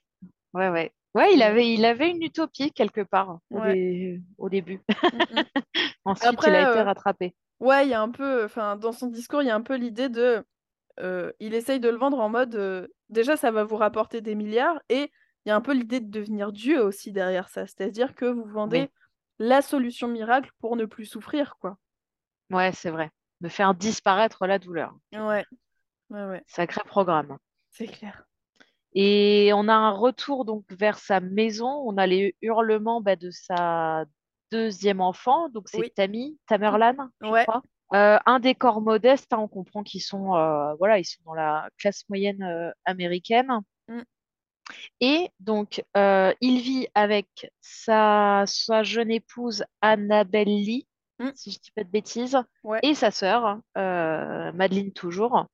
ouais, ouais. Ouais, il C'est- avait, il avait une utopie quelque part au, Ouais. dé- au début. Mm, mm. Ensuite, il a été euh, rattrapé. Ouais, il y a un peu, enfin, dans son discours, il y a un peu l'idée de, euh, il essaye de le vendre en mode, déjà, ça va vous rapporter des milliards, et il y a un peu l'idée de devenir Dieu aussi derrière ça, c'est-à-dire que vous Oui, vendez la solution miracle pour ne plus souffrir, quoi. ouais, c'est vrai. De faire disparaître la douleur. Ouais, ouais, ouais, Sacré programme. c'est clair. Et on a un retour donc vers sa maison. On a les hurlements bah, de sa deuxième enfant. Donc c'est Oui, Tammy, Tamerlan, je ouais, crois. Euh, un décor modeste. hein, on comprend qu'ils sont, euh, voilà, ils sont dans la classe moyenne euh, américaine. mm, Et donc, il vit avec sa, sa jeune épouse Annabelle Lee, mm, si je dis pas de bêtises, ouais. et sa sœur, Madeleine toujours.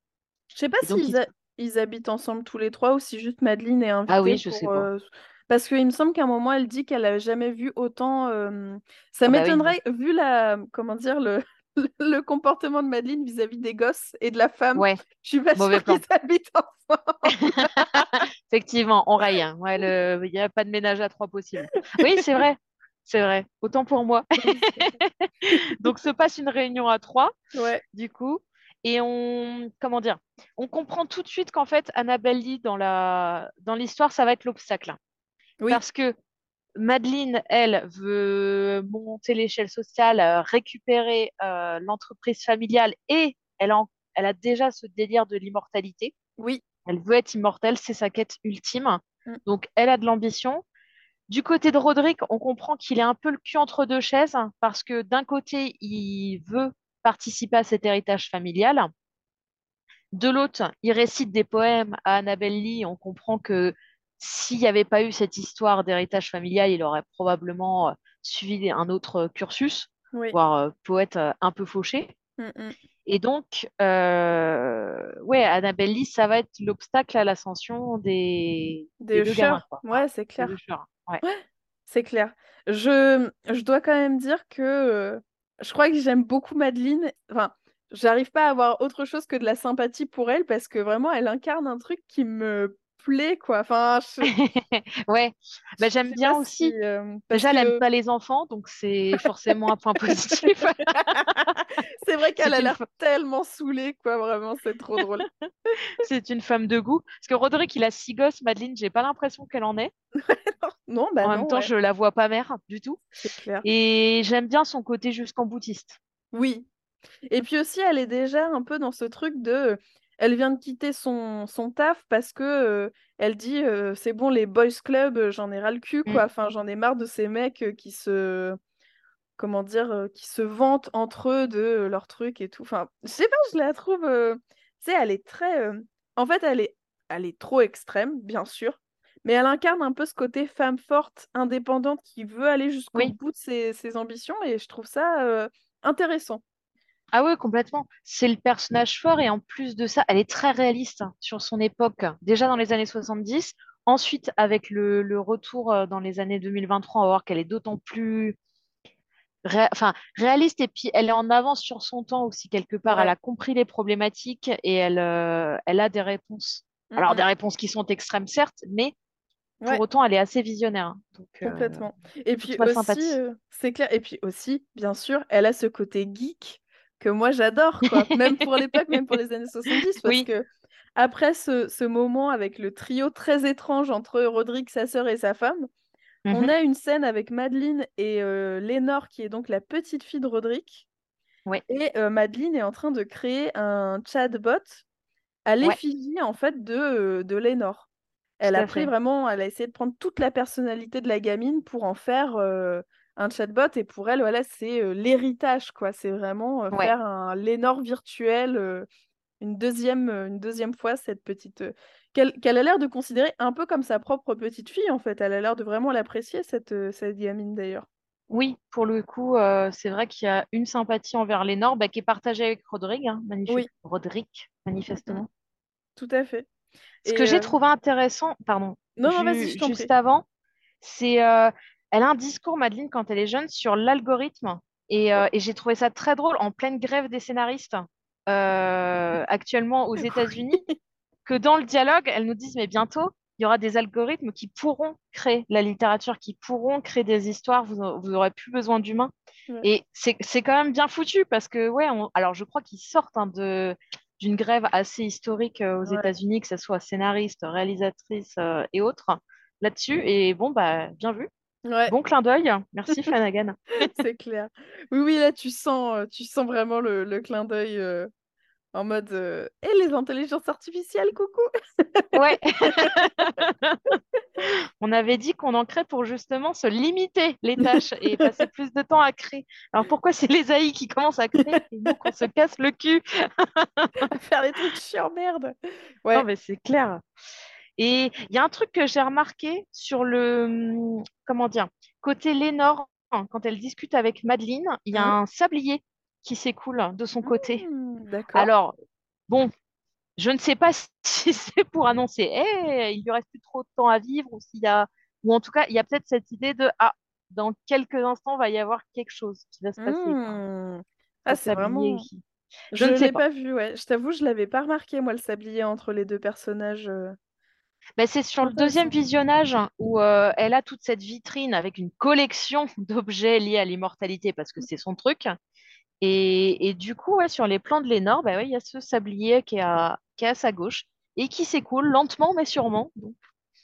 Je sais pas s'ils ils... ha- ils habitent ensemble tous les trois ou si juste Madeleine est Ah invitée oui, je sais pour. pas. euh, Parce qu'il me semble qu'à un moment, elle dit qu'elle a jamais vu autant. euh, Ça Ah bah oui, m'étonnerait, vu la. Comment dire, le... le comportement de Madeleine vis-à-vis des gosses et de la femme. Ouais, Je suis pas mauvais sûre qu'ils habitent ensemble. Effectivement, on raye. hein. Ouais, le... Il n'y a pas de ménage à trois possible. Oui, c'est vrai. C'est vrai. Autant pour moi. Donc, se passe une réunion à trois, Ouais, du coup. Et on, comment dire, on comprend tout de suite qu'en fait, Annabelle Lee, dans la, dans l'histoire, ça va être l'obstacle. oui, Parce que Madeleine, elle, veut monter l'échelle sociale, euh, récupérer euh, l'entreprise familiale et elle a, en- elle a déjà ce délire de l'immortalité. oui. Elle veut être immortelle, c'est sa quête ultime. mm, Donc, elle a de l'ambition. Du côté de Roderick, on comprend qu'il est un peu le cul entre deux chaises parce que d'un côté, il veut participer à cet héritage familial, De l'autre, il récite des poèmes à Annabelle Lee. On comprend que s'il n'y avait pas eu cette histoire d'héritage familial, il aurait probablement euh, suivi un autre cursus, Oui. voire euh, poète euh, un peu fauché. Mm, mm. Et donc, euh, ouais, Annabelle Lee, ça va être l'obstacle à l'ascension des, Des des gamins. Ouais, c'est clair. Ouais. C'est clair. Je, je dois quand même dire que euh, je crois que j'aime beaucoup Madeleine. Enfin, j'arrive pas à avoir autre chose que de la sympathie pour elle parce que vraiment, elle incarne un truc qui me plaît, quoi. Enfin, je, Ouais, bah, j'aime bien aussi. si. euh, elle n'aime pas les enfants, donc c'est forcément un point positif. c'est vrai qu'elle a l'air fa- tellement saoulée, quoi. Vraiment, c'est trop drôle. c'est une femme de goût. Parce que Roderick, il a six gosses, Madeleine, j'ai pas l'impression qu'elle en ait. Non, bah En même temps, ouais, je la vois pas mère du tout. c'est clair. Et j'aime bien son côté jusqu'en boutiste. Oui. Et puis aussi, elle est déjà un peu dans ce truc de. Elle vient de quitter son, son taf parce que euh, elle dit euh, c'est bon, les boys club, euh, j'en ai ras le cul, Mm. quoi. Enfin, j'en ai marre de ces mecs qui se. Comment dire, qui se vantent entre eux de leurs trucs et tout. Enfin, je sais pas, je la trouve. euh, Tu sais, elle est très. En fait, elle est, elle est trop extrême, bien sûr. Mais elle incarne un peu ce côté femme forte, indépendante, qui veut aller jusqu'au Oui. bout de ses, ses ambitions. Et je trouve ça intéressant. Ah ouais, complètement. C'est le personnage fort et en plus de ça, elle est très réaliste hein, sur son époque, déjà dans les années 70. Ensuite, avec le, le retour euh, dans les années 2023, on va voir qu'elle est d'autant plus ré- enfin, réaliste et puis elle est en avance sur son temps aussi quelque part. Elle a compris les problématiques et elle, euh, elle a des réponses. Mm, Alors, mm. des réponses qui sont extrêmes, certes, mais pour Ouais, autant, elle est assez visionnaire. hein. Donc, euh, complètement. Et puis aussi, c'est clair. Et puis aussi, bien sûr, elle a ce côté geek que moi j'adore, quoi. Même pour l'époque, même pour les années 70, parce Oui. que après ce, ce moment avec le trio très étrange entre Roderick, sa sœur et sa femme, on Mhm. a une scène avec Madeleine et euh, Lénore, qui est donc la petite fille de Roderick. Ouais. Et euh, Madeleine est en train de créer un chatbot à Ouais, l'effigie en fait de, euh, de Lénore. Elle a pris fait. vraiment, elle a essayé de prendre toute la personnalité de la gamine pour en faire euh, un chatbot et pour elle, voilà, c'est euh, l'héritage quoi. C'est vraiment euh, Ouais. faire un Lénore virtuel euh, une deuxième, une deuxième fois cette petite qu'elle a l'air de considérer un peu comme sa propre petite fille en fait. Elle a l'air de vraiment l'apprécier cette, cette gamine d'ailleurs. Oui, pour le coup, c'est vrai qu'il y a une sympathie envers Lénore bah, qui est partagée avec Rodrigue, hein, Oui, Roderick, Mm, mm. manifestement. tout à fait. Ce que j'ai trouvé intéressant, pardon, non, non, ju- je t'en juste prie. avant, c'est euh, elle a un discours, Madeleine, quand elle est jeune, sur l'algorithme. Et, euh, et j'ai trouvé ça très drôle en pleine grève des scénaristes euh, actuellement aux États-Unis, que dans le dialogue, elles nous disent, mais bientôt, il y aura des algorithmes qui pourront créer la littérature, qui pourront créer des histoires, vous, vous aurez plus besoin d'humains. Ouais. Et c'est c'est quand même bien foutu parce que, ouais, on- alors je crois qu'ils sortent hein, de, d'une grève assez historique euh, aux Ouais. États-Unis, que ce soit scénariste, réalisatrice euh, et autres là-dessus. Et bon, bah, bien vu. Ouais, Bon clin d'œil. Merci Flanagan. c'est clair. Oui, oui, là, tu sens, euh, tu sens vraiment le, le clin d'œil euh, en mode euh, Et les intelligences artificielles, coucou! Ouais, on avait dit qu'on en crée pour justement se limiter les tâches et passer plus de temps à créer. Alors pourquoi c'est les AI qui commencent à créer et nous qu'on se casse le cul? À faire des trucs chiants, merde! Non, Ouais. mais c'est clair. Et il y a un truc que j'ai remarqué sur le, comment dire, côté Lénore, quand elle discute avec Madeleine, il y a Hein un sablier qui s'écoule de son côté. D'accord. Alors, bon, je ne sais pas si c'est pour annoncer, Eh, il lui reste plus trop de temps à vivre, ou s'il y a, ou en tout cas, il y a peut-être cette idée de, ah, dans quelques instants, va y avoir quelque chose qui va se passer. Ce Ah, c'est vraiment. qui... Je Je ne l'ai pas. pas vu, ouais. Je t'avoue, je l'avais pas remarqué, moi, le sablier entre les deux personnages. euh. Ben, c'est sur le deuxième visionnage hein, où euh, elle a toute cette vitrine avec une collection d'objets liés à l'immortalité parce que c'est son truc. Et, et du coup, ouais, sur les plans de Lénore, ben, ouais, il y a ce sablier qui est à, qui est à sa gauche et qui s'écoule lentement mais sûrement. Donc,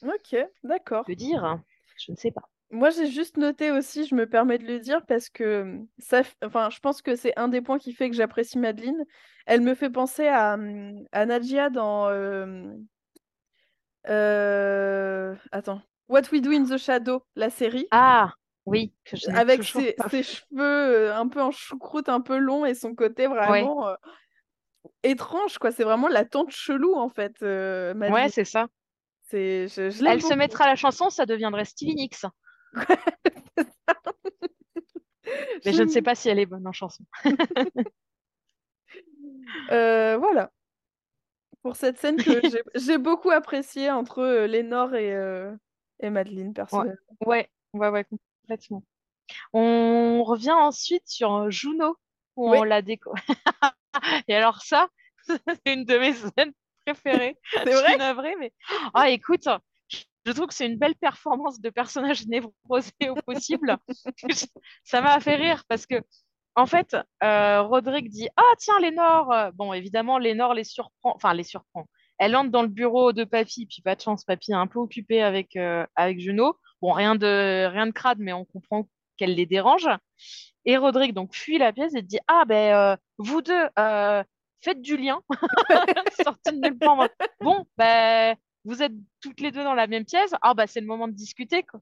Ok, d'accord. que dire? Je ne sais pas. Moi, j'ai juste noté aussi, je me permets de le dire, parce que hum, ça, enfin, je pense que c'est un des points qui fait que j'apprécie Madeleine. Elle me fait penser à, hum, à Nadia dans... euh, euh, attends. What We Do in the Shadow, la série, Ah, oui, que je n'ai avec ses, cheveux euh, un peu en choucroute, un peu longs, et son côté Ouais, vraiment... euh, étrange, quoi. C'est vraiment la tante chelou, en fait, euh, Ouais, c'est ça. Je, je Elle se mettrait à la chanson, ça deviendrait Stevie Nicks. Mais je ne sais pas si elle est bonne en chanson. Euh, voilà. Pour cette scène que j'ai beaucoup appréciée entre euh, Lénore et, euh, et Madeleine, personnellement. Ouais, ouais, ouais, complètement. On revient ensuite sur Juno, où Oui. on la déco. Et alors ça, c'est une de mes scènes préférées. C'est Je suis vrai? mais ah, écoute, je- je trouve que c'est une belle performance de personnage névrosé au possible. Ça m'a fait rire parce que, en fait, euh, Roderick dit Ah, tiens, Lénore. Bon, évidemment, Lénore les surprend, enfin, les surprend. Elle entre dans le bureau de Papy, puis pas de chance, Papy est un peu occupé avec, euh, avec Juno. Bon, rien de, rien de crade, mais on comprend qu'elle les dérange. Et Roderick donc fuit la pièce et dit Ah, ben, euh, vous deux, euh, faites du lien. De nulle part. Bon, ben, vous êtes toutes les deux dans la même pièce. Ah, bah, c'est le moment de discuter, quoi.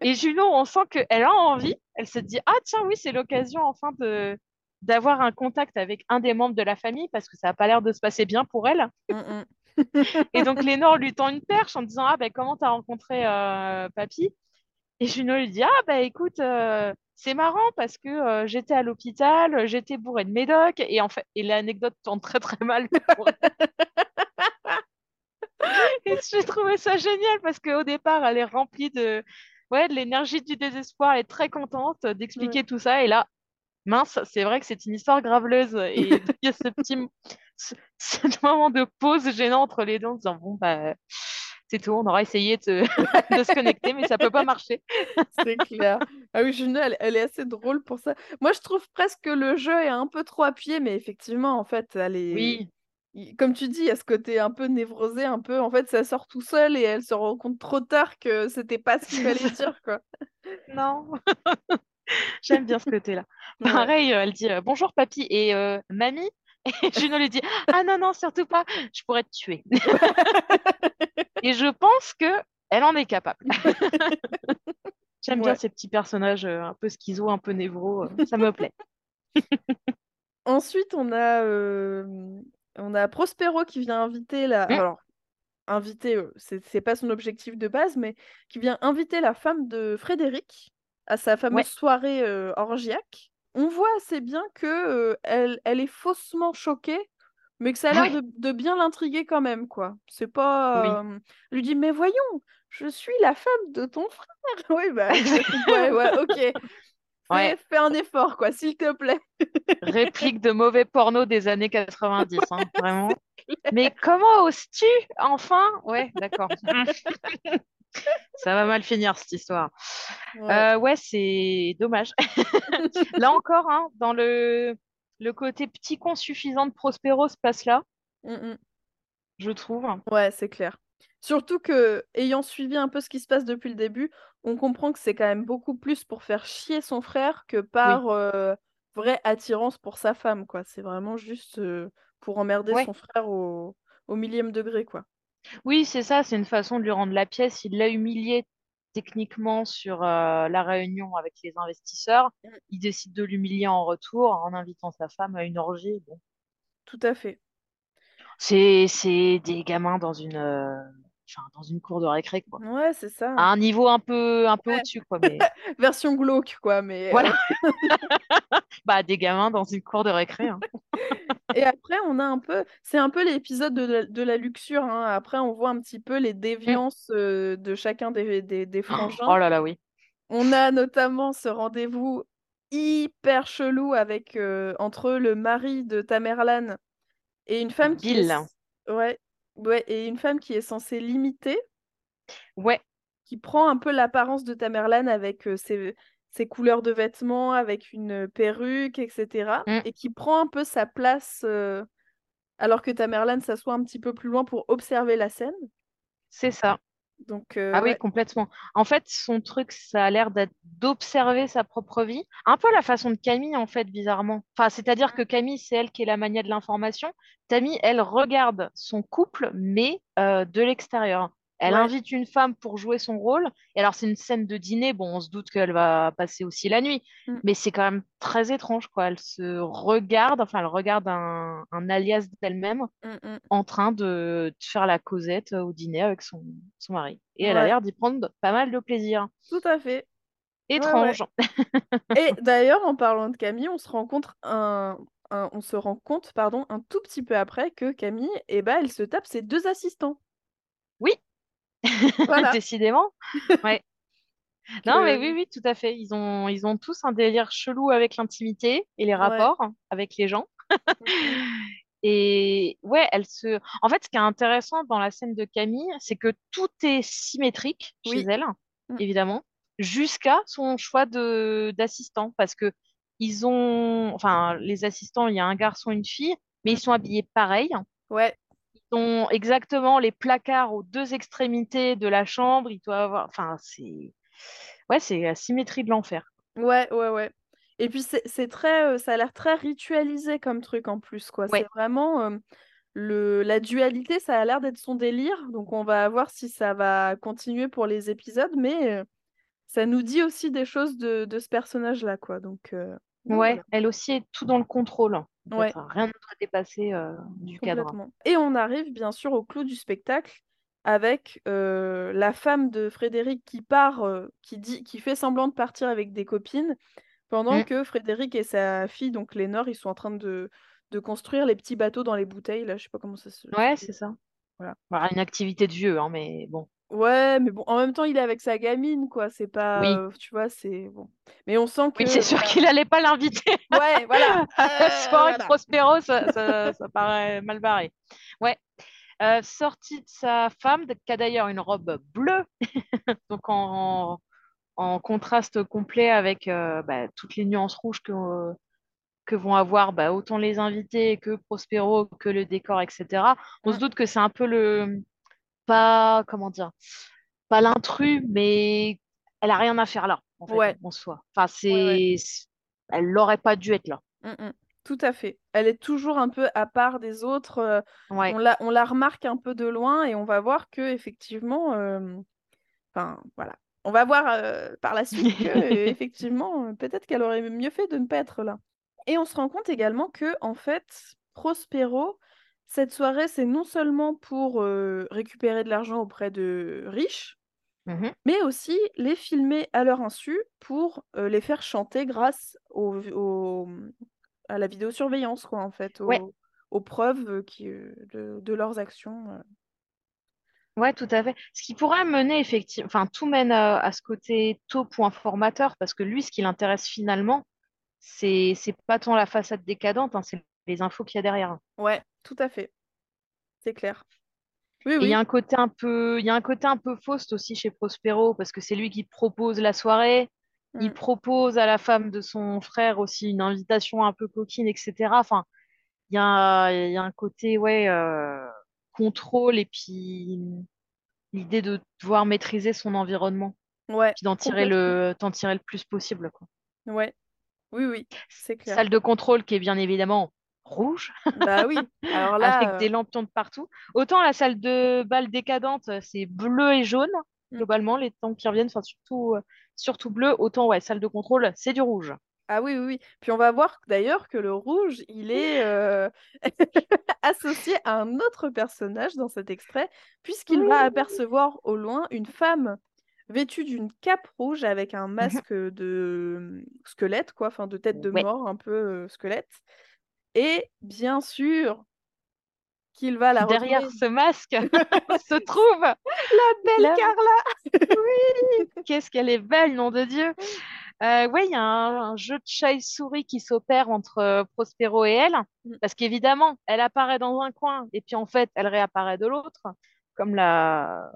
Et Juno, on sent qu'elle a envie. Elle se dit Ah, tiens, oui, c'est l'occasion enfin de d'avoir un contact avec un des membres de la famille parce que ça n'a pas l'air de se passer bien pour elle. Mm, mm. Et donc Lénore lui tend une perche en disant Ah, ben, comment t'as rencontré euh, Papy? Et Juno lui dit Ah, bah écoute, euh, c'est marrant parce que euh, j'étais à l'hôpital, j'étais bourrée de médoc, et en fait, et l'anecdote tourne très très mal pour j'ai trouvé ça génial parce qu'au départ, elle est remplie de, ouais, de l'énergie du désespoir, elle est très contente d'expliquer tout ça, et là, mince, c'est vrai que c'est une histoire graveleuse, et il y a ce petit ce, ce moment de pause gênant entre les deux en disant Bon, bah. C'est tout, on aura essayé de, de se connecter, mais ça peut pas marcher. C'est clair. Ah oui, Juno, elle, elle est assez drôle pour ça. Moi, je trouve presque que le jeu est un peu trop appuyé, mais effectivement, en fait, elle est... Oui, Comme tu dis, il y a ce côté un peu névrosé, un peu. En fait, ça sort tout seul et elle se rend compte trop tard que c'était pas ce qu'il fallait dire, quoi. non. J'aime bien ce côté-là. Ouais. Pareil, euh, elle dit euh, bonjour papy et euh, mamie? Et Juno lui dit ah non non surtout pas, je pourrais te tuer. et je pense que elle en est capable. J'aime bien ces petits personnages euh, un peu schizo, un peu névro, ça me plaît. Ensuite, on a, on a Prospero qui vient inviter la. Mm. Alors, inviter, euh, c'est pas son objectif de base, mais qui vient inviter la femme de Frédéric à sa fameuse Ouais. soirée euh, orgiaque. On voit assez bien que euh, elle, elle est faussement choquée, mais que ça a l'air Ouais. de, de bien l'intriguer quand même, quoi. C'est pas. Elle lui dit, mais voyons, je suis la femme de ton frère. Oui, bah, ouais, ouais, ok. Ouais. fais un effort, quoi, s'il te plaît. Réplique de mauvais porno des années 90, hein, vraiment. Mais comment oses-tu enfin? Ouais, d'accord. Ça va mal finir cette histoire. Ouais. Euh, ouais, c'est dommage. Là encore, hein, dans le, le côté petit con suffisant de Prospero se passe là, Mm, mm. je trouve. Ouais, c'est clair. Surtout que, ayant suivi un peu ce qui se passe depuis le début, on comprend que c'est quand même beaucoup plus pour faire chier son frère que par euh, vraie attirance pour sa femme, quoi. C'est vraiment juste euh, pour emmerder Ouais. son frère au, au millième degré, quoi. Oui, c'est ça, c'est une façon de lui rendre la pièce. Il l'a humilié techniquement sur euh, la réunion avec les investisseurs. Mm. Il décide de l'humilier en retour en invitant sa femme à une orgie. Bon. Tout à fait. C'est, c'est des gamins dans une, euh, dans une cour de récré, quoi. Ouais, c'est ça. À un niveau un peu, un peu Ouais. au-dessus, quoi. Mais Version glauque, quoi. Mais, voilà. bah, des gamins dans une cour de récré. hein. Et après, on a un peu, c'est un peu l'épisode de la, de la luxure. hein. Après, on voit un petit peu les déviances euh, de chacun des, des, des frangins. Oh là là, oui. On a notamment ce rendez-vous hyper chelou avec euh, entre le mari de Tamerlan et une femme qui Bill. est ouais, ouais, et une femme qui est censée l'imiter, Ouais, qui prend un peu l'apparence de Tamerlan avec euh, ses, ses couleurs de vêtements, avec une perruque, etc. Mm. Et qui prend un peu sa place euh, alors que Tamerlan s'assoit un petit peu plus loin pour observer la scène. c'est ça. Donc euh, Ah oui, ouais. complètement. En fait, son truc, ça a l'air d'être d'observer sa propre vie. Un peu la façon de Camille, en fait, bizarrement. Enfin, c'est-à-dire que Camille, c'est elle qui est la mania de l'information. Tammy, elle regarde son couple, mais euh, de l'extérieur. Elle Ouais. invite une femme pour jouer son rôle. Et alors, c'est une scène de dîner. Bon, on se doute qu'elle va passer aussi la nuit. Mm. Mais c'est quand même très étrange, quoi. Elle se regarde, enfin, elle regarde un, un alias d'elle-même Mm, mm. en train de, de faire la causette au dîner avec son, son mari. Et elle a l'air d'y prendre pas mal de plaisir. Tout à fait. Étrange. Et d'ailleurs, en parlant de Camille, on se rend compte un, un- on se rend compte, pardon, un tout petit peu après que Camille, eh ben, elle se tape ses deux assistants. Voilà. décidément. Ouais. Non, mais oui, oui, tout à fait. Ils ont, ils ont tous un délire chelou avec l'intimité et les Ouais. rapports avec les gens. Et ouais, elle se. En fait, ce qui est intéressant dans la scène de Camille, c'est que tout est symétrique chez elle, Mm. évidemment, jusqu'à son choix de d'assistant. Parce que ils ont. Enfin, les assistants, il y a un garçon et une fille, mais ils sont habillés pareil. Ouais, Exactement les placards aux deux extrémités de la chambre. Ils doivent avoir. Enfin, c'est. Ouais, c'est la symétrie de l'enfer. ouais, ouais, ouais. Et puis c'est très, euh, ça a l'air très ritualisé comme truc en plus, quoi. Ouais. C'est vraiment euh, le, la dualité, ça a l'air d'être son délire. Donc on va voir si ça va continuer pour les épisodes, mais euh, ça nous dit aussi des choses de, de ce personnage-là, quoi. Donc, donc Ouais, voilà. elle aussi est tout dans le contrôle. En fait. Ouais. Rien d'autre à dépasser euh, du cadre. Et on arrive bien sûr au clou du spectacle avec euh, la femme de Frédéric qui part, euh, qui dit, qui fait semblant de partir avec des copines, pendant Mm. que Frédéric et sa fille, donc Lénore, ils sont en train de, de construire les petits bateaux dans les bouteilles. Là, je sais pas comment ça se. Ouais, c'est ça. Voilà. Voilà, une activité de vieux, hein, mais bon. Ouais, mais bon, en même temps, il est avec sa gamine, quoi. C'est pas, Oui. euh, tu vois, c'est bon. Mais on sent que Oui, c'est sûr voilà. qu'il allait pas l'inviter Ouais, voilà. Euh, de voilà. Prospero, ça, ça, ça paraît mal barré. Ouais. Euh, sortie de sa femme, qui a d'ailleurs une robe bleue, donc en, en contraste complet avec euh, bah, toutes les nuances rouges que, que vont avoir bah, autant les invités que Prospero, que le décor, etc. On se Mm. doute que c'est un peu le. Pas. Comment dire Pas l'intrus, mais elle a rien à faire là, en fait, Ouais. en soi. Enfin, Ouais, ouais. c'est. Elle n'aurait pas dû être là. Mm, mm. Tout à fait. Elle est toujours un peu à part des autres. euh, on la, on la remarque un peu de loin et on va voir que effectivement, euh, enfin voilà, on va voir euh, par la suite que effectivement, peut-être qu'elle aurait mieux fait de ne pas être là. Et on se rend compte également que en fait, Prospero, cette soirée, c'est non seulement pour euh, récupérer de l'argent auprès de riches, Mhm. mais aussi les filmer à leur insu pour euh, les faire chanter grâce au, au- à la vidéosurveillance, quoi, en fait, Ouais. aux, preuves qui, de, de leurs actions. Ouais, tout à fait. Ce qui pourrait mener effectivement, enfin, tout mène à, à ce côté taupe ou informateur, parce que lui, ce qui l'intéresse finalement, c'est c'est pas tant la façade décadente, hein, c'est les infos qu'il y a derrière. Ouais, tout à fait. C'est clair. Oui, il y a un côté un peu, il y a un côté un peu Faust aussi chez Prospero, parce que c'est lui qui propose la soirée, il Mm. propose à la femme de son frère aussi une invitation un peu coquine, etc. Enfin, il y a, il y a un côté, ouais, euh, contrôle et puis l'idée de devoir maîtriser son environnement, Ouais, puis d'en tirer le, tirer le plus possible, quoi. Ouais. Oui, oui, c'est clair. Salle de contrôle qui est bien évidemment rouge, Bah oui. Alors là, avec des euh, lampions de partout. Autant la salle de bal décadente, euh, c'est bleu et jaune, Mm. globalement, les temps qui reviennent, enfin, surtout, euh, surtout bleu. Autant, ouais, salle de contrôle, c'est du rouge. ah oui, oui, oui. Puis on va voir d'ailleurs que le rouge, il est euh, associé à un autre personnage dans cet extrait, puisqu'il va apercevoir au loin une femme vêtue d'une cape rouge avec un Mhm. masque de squelette, quoi, enfin de tête de Ouais. mort, un peu squelette. Et bien sûr qu'il va la Derrière retrouver. ce masque se trouve La belle la... Carla! Qu'est-ce qu'elle est belle, nom de Dieu! Euh, ouais, il y a un, un jeu de chat et souris qui s'opère entre euh, Prospero et elle, Mm. parce qu'évidemment, elle apparaît dans un coin, et puis en fait, elle réapparaît de l'autre, comme la,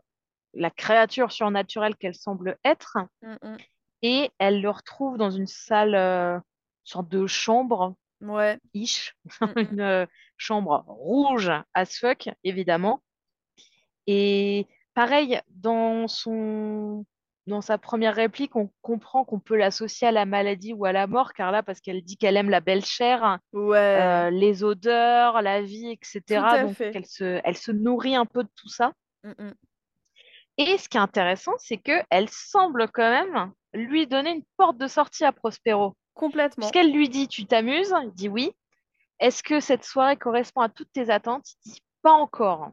la créature surnaturelle qu'elle semble être, Mm, mm. et elle le retrouve dans une salle, euh, sorte de chambre, Ouais. ish, Mm, mm. une euh, chambre rouge as fuck, évidemment. Et pareil, dans son... dans sa première réplique, on comprend qu'on peut l'associer à la maladie ou à la mort, car là, parce qu'elle dit qu'elle aime la belle chair, Ouais. euh, les odeurs, la vie, etc. Donc, elle se... elle se nourrit un peu de tout ça. Mm, mm. Et ce qui est intéressant, c'est qu'elle semble quand même lui donner une porte de sortie à Prospero. Complètement. Puisqu'elle lui dit, tu t'amuses Il dit oui. Est-ce que cette soirée correspond à toutes tes attentes? Il dit pas encore.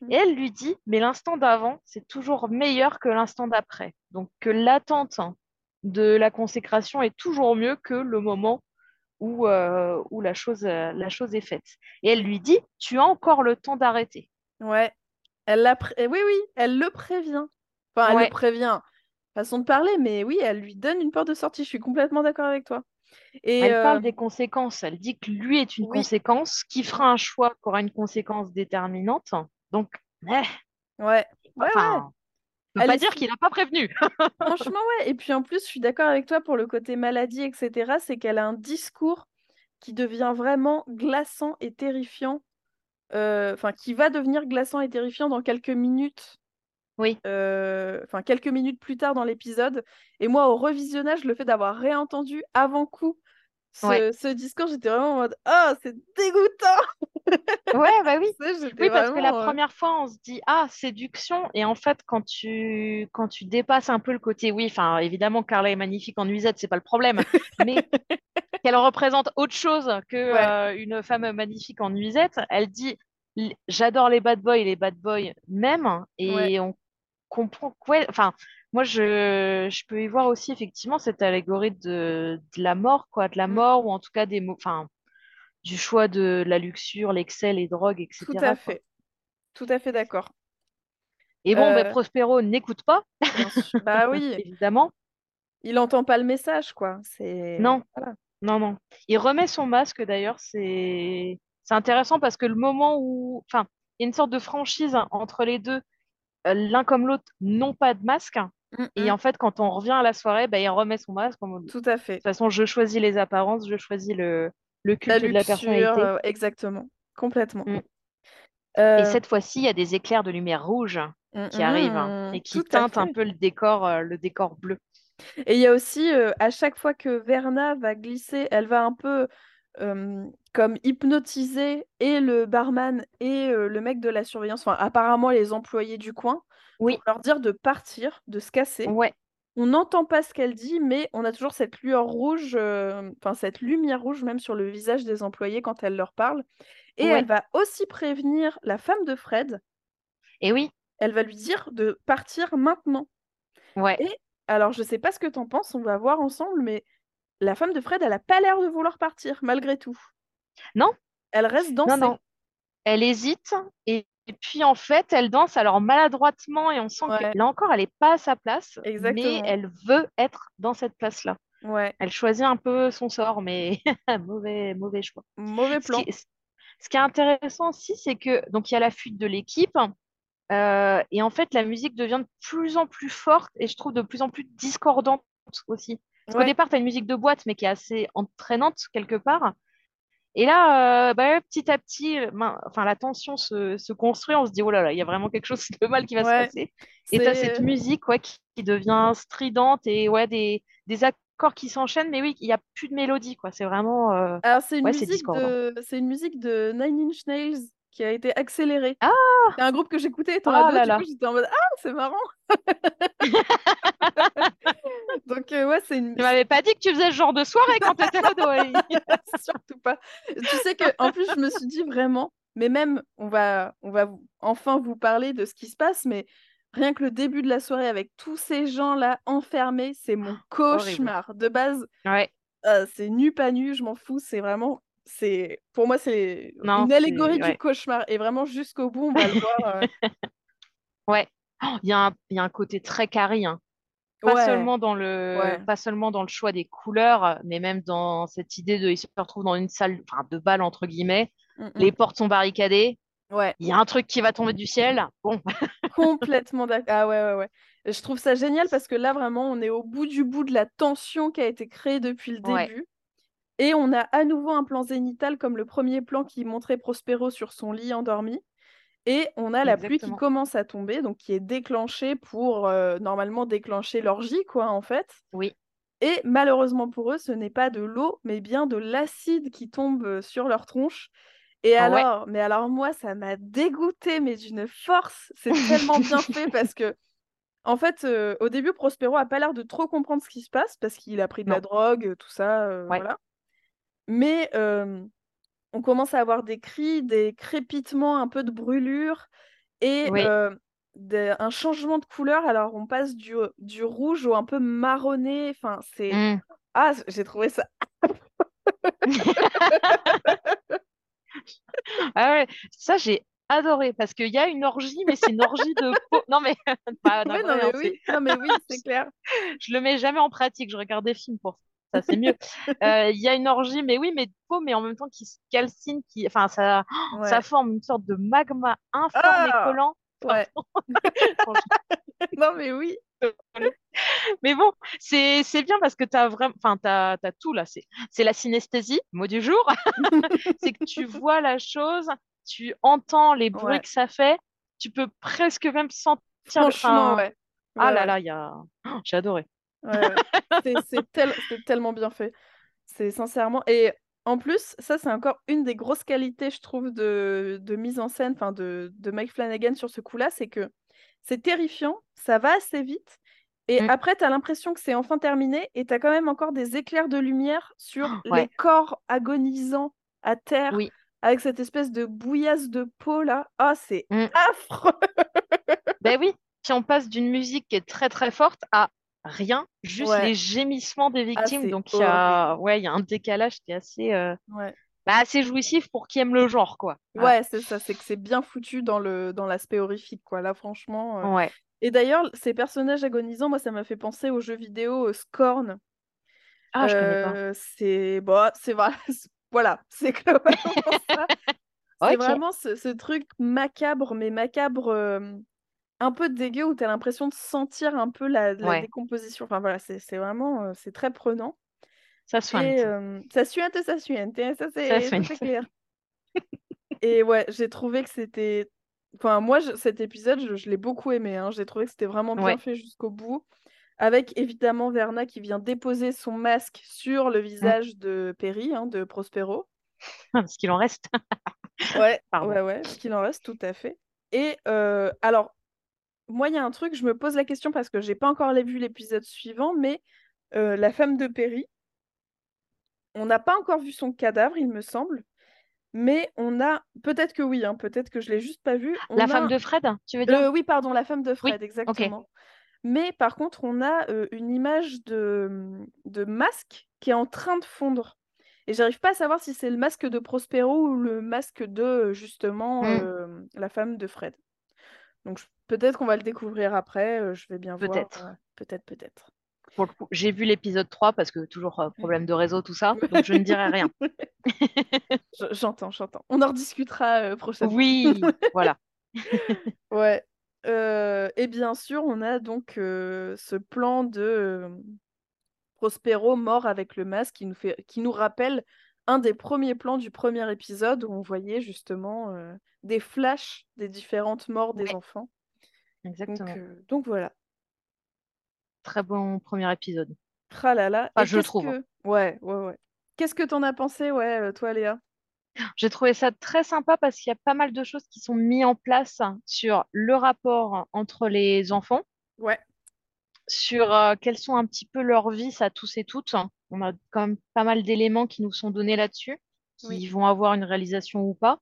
Mm. Et elle lui dit, mais l'instant d'avant, c'est toujours meilleur que l'instant d'après. Donc que l'attente de la consécration est toujours mieux que le moment où, euh, où la, chose, euh, la chose est faite. Et elle lui dit, tu as encore le temps d'arrêter. Ouais. Elle l'a pré- Oui, oui, elle le prévient. Enfin, elle Ouais. le prévient. Façon de parler, mais oui, elle lui donne une porte de sortie. Je suis complètement d'accord avec toi. Et Elle euh, parle des conséquences. Elle dit que lui est une Oui. conséquence, qui fera un choix qui aura une conséquence déterminante. Donc, eh, ouais. Ouais, ouais. enfin, on peut Elle pas est dire qu'il n'a pas prévenu. Franchement, ouais. Et puis en plus, je suis d'accord avec toi pour le côté maladie, etc. C'est qu'elle a un discours qui devient vraiment glaçant et terrifiant. Euh, Enfin, qui va devenir glaçant et terrifiant dans quelques minutes. Oui. Euh, Enfin, quelques minutes plus tard dans l'épisode. Et moi, au revisionnage, le fait d'avoir réentendu avant coup ce, Ouais. ce discours, j'étais vraiment en mode Oh, c'est dégoûtant! Ouais, bah oui. Oui, parce que la euh, première fois, on se dit, ah, séduction. Et en fait, quand tu, quand tu dépasses un peu le côté, oui, enfin, évidemment, Carla est magnifique en nuisette, c'est pas le problème. Mais qu'elle représente autre chose que Ouais. euh, une femme magnifique en nuisette, elle dit, j'adore les bad boys, les bad boys même. Et Ouais. on comprend ouais, enfin, moi, je, je peux y voir aussi, effectivement, cette allégorie de, de la mort, quoi, de la Mm. mort, ou en tout cas des mots, enfin, du choix de la luxure, l'excès, les drogues, etc. Tout à quoi. fait. Tout à fait d'accord. Et bon, ben, Euh, Prospero n'écoute pas. Bah oui, évidemment. il entend pas le message, quoi. C'est. Non, Voilà. non, non. Il remet son masque, d'ailleurs, c'est c'est intéressant parce que le moment où... Enfin, il y a une sorte de franchise entre les deux. Euh, L'un comme l'autre n'ont pas de masque. Mm, Et en fait, quand on revient à la soirée, ben, il remet son masque. De Tout à fait. toute façon, je choisis les apparences, je choisis le, le La culte de la personnalité. euh, exactement. Complètement. Mm. Euh, Et cette fois-ci, il y a des éclairs de lumière rouge mm, qui arrivent et qui teintent un peu le décor, euh, le décor bleu. Et il y a aussi, à chaque fois que Verna va glisser, elle va un peu euh, comme hypnotiser et le barman et euh, le mec de la surveillance, enfin apparemment les employés du coin, Oui, pour leur dire de partir, de se casser. ouais, On n'entend pas ce qu'elle dit, mais on a toujours cette lueur rouge, euh, enfin cette lumière rouge même sur le visage des employés quand elle leur parle. Et ouais. elle va aussi prévenir la femme de Fred. Et oui, Elle va lui dire de partir maintenant. ouais. Et alors, je sais pas ce que t'en penses, on va voir ensemble, mais la femme de Fred, elle a pas l'air de vouloir partir, malgré tout. Non, Elle reste non, danser. non. Elle hésite et, et puis en fait, elle danse alors maladroitement et on sent Ouais. que là encore, elle n'est pas à sa place, mais Exactement. elle veut être dans cette place-là. Ouais, Elle choisit un peu son sort, mais mauvais, mauvais choix. mauvais Ce plan. qui, ce qui est intéressant aussi, c'est que donc il y a la fuite de l'équipe euh, et en fait, la musique devient de plus en plus forte et je trouve de plus en plus discordante aussi. Parce qu'au départ, tu as une musique de boîte, mais qui est assez entraînante quelque part. Et là, euh, bah petit à petit, enfin, la tension se, se construit. On se dit, oh là là, il y a vraiment quelque chose de mal qui va se passer. Et tu as cette musique ouais, qui, qui devient stridente et ouais, des, des accords qui s'enchaînent. Mais oui, il n'y a plus de mélodie. quoi. C'est vraiment. euh, alors c'est une Ouais, musique de c'est une musique de Nine Inch Nails qui a été accélérée. Ah, C'est un groupe que j'écoutais étant oh là du là. coup j'étais en mode ah c'est marrant. Donc euh, ouais c'est une Tu m'avais pas dit que tu faisais ce genre de soirée quand tu étais ado. Surtout pas. Tu sais que en plus je me suis dit vraiment, mais même on va on va enfin vous parler de ce qui se passe, mais rien que le début de la soirée avec tous ces gens là enfermés, c'est mon Horrible. cauchemar. De base Ouais, Euh, c'est nu pas nu, je m'en fous, c'est vraiment c'est pour moi c'est une allégorie du cauchemar et vraiment jusqu'au bout on va le voir euh, Ouais. Oh, Il y a un, il y a un côté très carré, hein. Pas ouais seulement dans le, ouais pas seulement dans le choix des couleurs, mais même dans cette idée de, il se retrouve dans une salle, enfin, de bal, entre guillemets. Mm, Les mm. portes sont barricadées. ouais Il y a un truc qui va tomber du ciel. Bon, complètement d'accord ah ouais ouais ouais je trouve ça génial parce que là vraiment on est au bout du bout de la tension qui a été créée depuis le ouais, début et on a à nouveau un plan zénital comme le premier plan qui montrait Prospero sur son lit endormi et on a la pluie qui commence à tomber donc qui est déclenchée pour euh, normalement déclencher l'orgie quoi en fait Oui, Et malheureusement pour eux, ce n'est pas de l'eau, mais bien de l'acide qui tombe euh, sur leur tronche. Et Ouais. alors, mais alors moi, ça m'a dégoûté, mais d'une force. C'est tellement bien fait parce que, en fait, euh, au début, Prospero a pas l'air de trop comprendre ce qui se passe parce qu'il a pris de la drogue, tout ça, euh, Ouais. voilà. Mais euh, on commence à avoir des cris, des crépitements, un peu de brûlure et Oui. euh, un changement de couleur. Alors, on passe du, du rouge au un peu marronné. Enfin, c'est. Mm. Ah, j'ai trouvé ça. Ah ouais, ça j'ai adoré parce qu'il y a une orgie, mais c'est une orgie de peau. Non mais non, mais hein, oui, c'est- non, mais oui, c'est clair. je le mets jamais en pratique. Je regarde des films pour ça, c'est mieux. Euh, Il y a une orgie, mais oui, mais de peau, mais en même temps qui se calcine, qui, enfin ça, Ouais. ça forme une sorte de magma informe et Ah collant. Ouais. Non, mais oui. Mais bon, c'est bien parce que tu as vraiment, enfin, t'as, t'as tout là. C'est la synesthésie, mot du jour. c'est que tu vois la chose, tu entends les bruits Ouais. que ça fait, tu peux presque même sentir. le- Franchement, enfin, ouais. Ah là là, il y a. Oh, J'ai adoré. Ouais. C'est c'est tel- c'est tellement bien fait. C'est sincèrement. Et en plus, ça, c'est encore une des grosses qualités, je trouve, de, de mise en scène enfin, de, de Mike Flanagan sur ce coup-là, c'est que c'est terrifiant, ça va assez vite. Et Mm. après, tu as l'impression que c'est enfin terminé et tu as quand même encore des éclairs de lumière sur Oh, ouais. les corps agonisants à terre Oui. avec cette espèce de bouillasse de peau là. Ah, c'est Mm. affreux! Ben oui, puis on passe d'une musique qui est très très forte à rien, juste Ouais. les gémissements des victimes. c'est Donc il y a, ouais, il y a un décalage qui est assez, euh, Ouais. bah, assez jouissif pour qui aime le genre, quoi. Ouais, c'est ça, c'est que c'est bien foutu dans le dans l'aspect horrifique, quoi. Là, franchement. euh, Ouais. Et d'ailleurs, ces personnages agonisants, moi, ça m'a fait penser au jeu vidéo euh, Scorn. Ah, je connais pas. C'est bon, c'est vrai, voilà, c'est globalement ça. C'est vraiment ce, ce truc macabre, mais macabre un peu dégueu où tu as l'impression de sentir un peu la, la Ouais. décomposition. Enfin voilà, c'est vraiment, euh, c'est très prenant. Ça Et fait. euh, ça suinte, ça suinte, hein, ça c'est suinte. clair. Et ouais, j'ai trouvé que c'était. Enfin, moi, je- cet épisode, je, je l'ai beaucoup aimé. hein. J'ai trouvé que c'était vraiment bien Ouais. fait jusqu'au bout. Avec évidemment Verna qui vient déposer son masque sur le visage de Perry, hein, de Prospero. Parce qu'il en reste. Ouais, Pardon. ouais, ouais, ce qu'il en reste, tout à fait. Et euh, alors, moi, il y a un truc, je me pose la question parce que j'ai pas encore vu l'épisode suivant, mais euh, la femme de Perry, on n'a pas encore vu son cadavre, il me semble. Mais on a, peut-être que oui, hein, peut-être que je l'ai juste pas vu. La femme de Fred, tu veux dire? Euh, oui, pardon, la femme de Fred, exactement. Mais par contre, on a euh, une image de, de masque qui est en train de fondre. Et j'arrive pas à savoir si c'est le masque de Prospero ou le masque de, justement, Mm. la femme de Fred. Donc je- peut-être qu'on va le découvrir après, euh, je vais bien voir. Peut-être. peut-être, peut-être. J'ai vu l'épisode 3 parce que toujours euh, problème de réseau, tout ça. Donc je ne dirai rien. Je- J'entends, j'entends. On en rediscutera euh, prochainement. Oui, voilà. Ouais. Euh, et bien sûr, on a donc ce plan de Prospero mort avec le masque qui nous fait, qui nous rappelle un des premiers plans du premier épisode où on voyait justement des flashs des différentes morts des Ouais. enfants. Donc, Exactement. euh, donc voilà. Très bon premier épisode. Tralala. Enfin, Et je trouve. que... Ouais, ouais, ouais. Qu'est-ce que t'en as pensé, ouais, euh, toi, Léa? J'ai trouvé ça très sympa parce qu'il y a pas mal de choses qui sont mises en place sur le rapport entre les enfants, Ouais. sur euh, quelles sont un petit peu leurs vies à tous et toutes. On a quand même pas mal d'éléments qui nous sont donnés là-dessus, qui Oui. vont avoir une réalisation ou pas.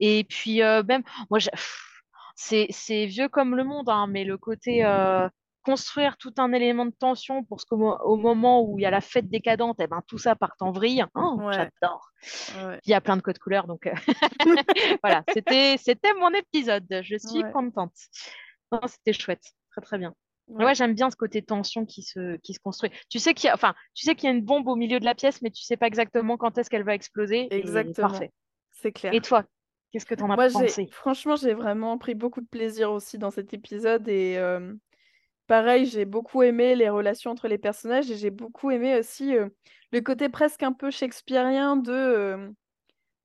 Et puis euh, même, moi, j'ai- pff, c'est vieux comme le monde, hein, mais le côté euh, construire tout un élément de tension pour ce qu'au mo- au moment où il y a la fête décadente, eh ben, tout ça part en vrille. Oh, Ouais. j'adore. Ouais. Il y a plein de codes couleurs, donc euh, voilà, c'était mon épisode. Je suis Ouais. contente. C'était chouette, très très bien. Ouais. J'aime bien ce côté tension qui se qui se construit. Tu sais qu'il y a, enfin, tu sais qu'il y a une bombe au milieu de la pièce, mais tu sais pas exactement quand est-ce qu'elle va exploser. Exactement. parfait. C'est clair. Et toi, qu'est-ce que t'en as Moi, pensé? franchement, j'ai vraiment pris beaucoup de plaisir aussi dans cet épisode et euh, pareil, j'ai beaucoup aimé les relations entre les personnages et j'ai beaucoup aimé aussi euh, le côté presque un peu shakespearien de euh,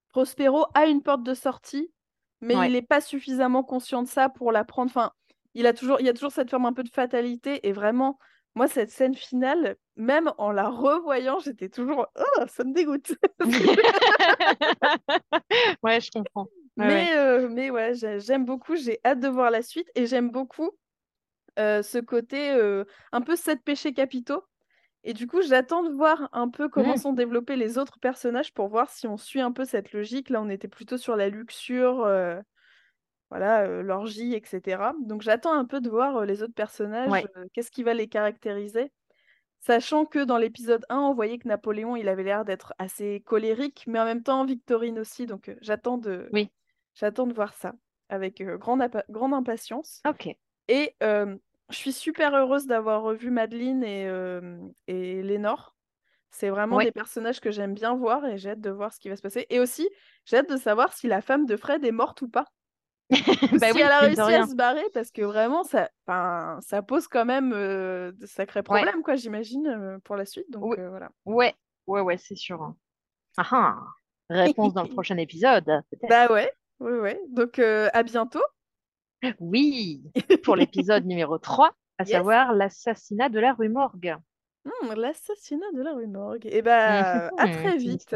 Prospero a une porte de sortie, mais Ouais. il n'est pas suffisamment conscient de ça pour la prendre. Enfin, il a toujours, il y a toujours cette forme un peu de fatalité et vraiment, moi, cette scène finale même en la revoyant, j'étais toujours oh, ça me dégoûte. ouais, je comprends. mais, ouais. mais ouais, j'aime beaucoup, j'ai hâte de voir la suite et j'aime beaucoup ce côté un peu sept péchés capitaux. Et du coup, j'attends de voir un peu comment mmh. sont développés les autres personnages pour voir si on suit un peu cette logique. Là, on était plutôt sur la luxure, voilà, l'orgie, etc. Donc, j'attends un peu de voir les autres personnages, qu'est-ce qui va les caractériser. Sachant que dans l'épisode 1, on voyait que Napoléon, il avait l'air d'être assez colérique, mais en même temps Victorine aussi. Donc, j'attends de... Oui. j'attends de voir ça avec grande, grande impatience. Ok. Et je suis super heureuse d'avoir revu Madeleine et, et Lénore. C'est vraiment des personnages que j'aime bien voir et j'ai hâte de voir ce qui va se passer. Et aussi, j'ai hâte de savoir si la femme de Fred est morte ou pas. bah si elle a réussi à se barrer, parce que vraiment, ça, ça pose quand même de sacrés problèmes, quoi, j'imagine, pour la suite. Donc voilà. Ouais, ouais, ouais, c'est sûr. Hein. Ah, ah Réponse dans le prochain épisode. Bah ouais, ouais, ouais. Donc à bientôt. Oui, pour l'épisode numéro 3, à savoir l'assassinat de la rue Morgue. Hmm, l'assassinat de la rue Morgue. Et eh bah, à très vite.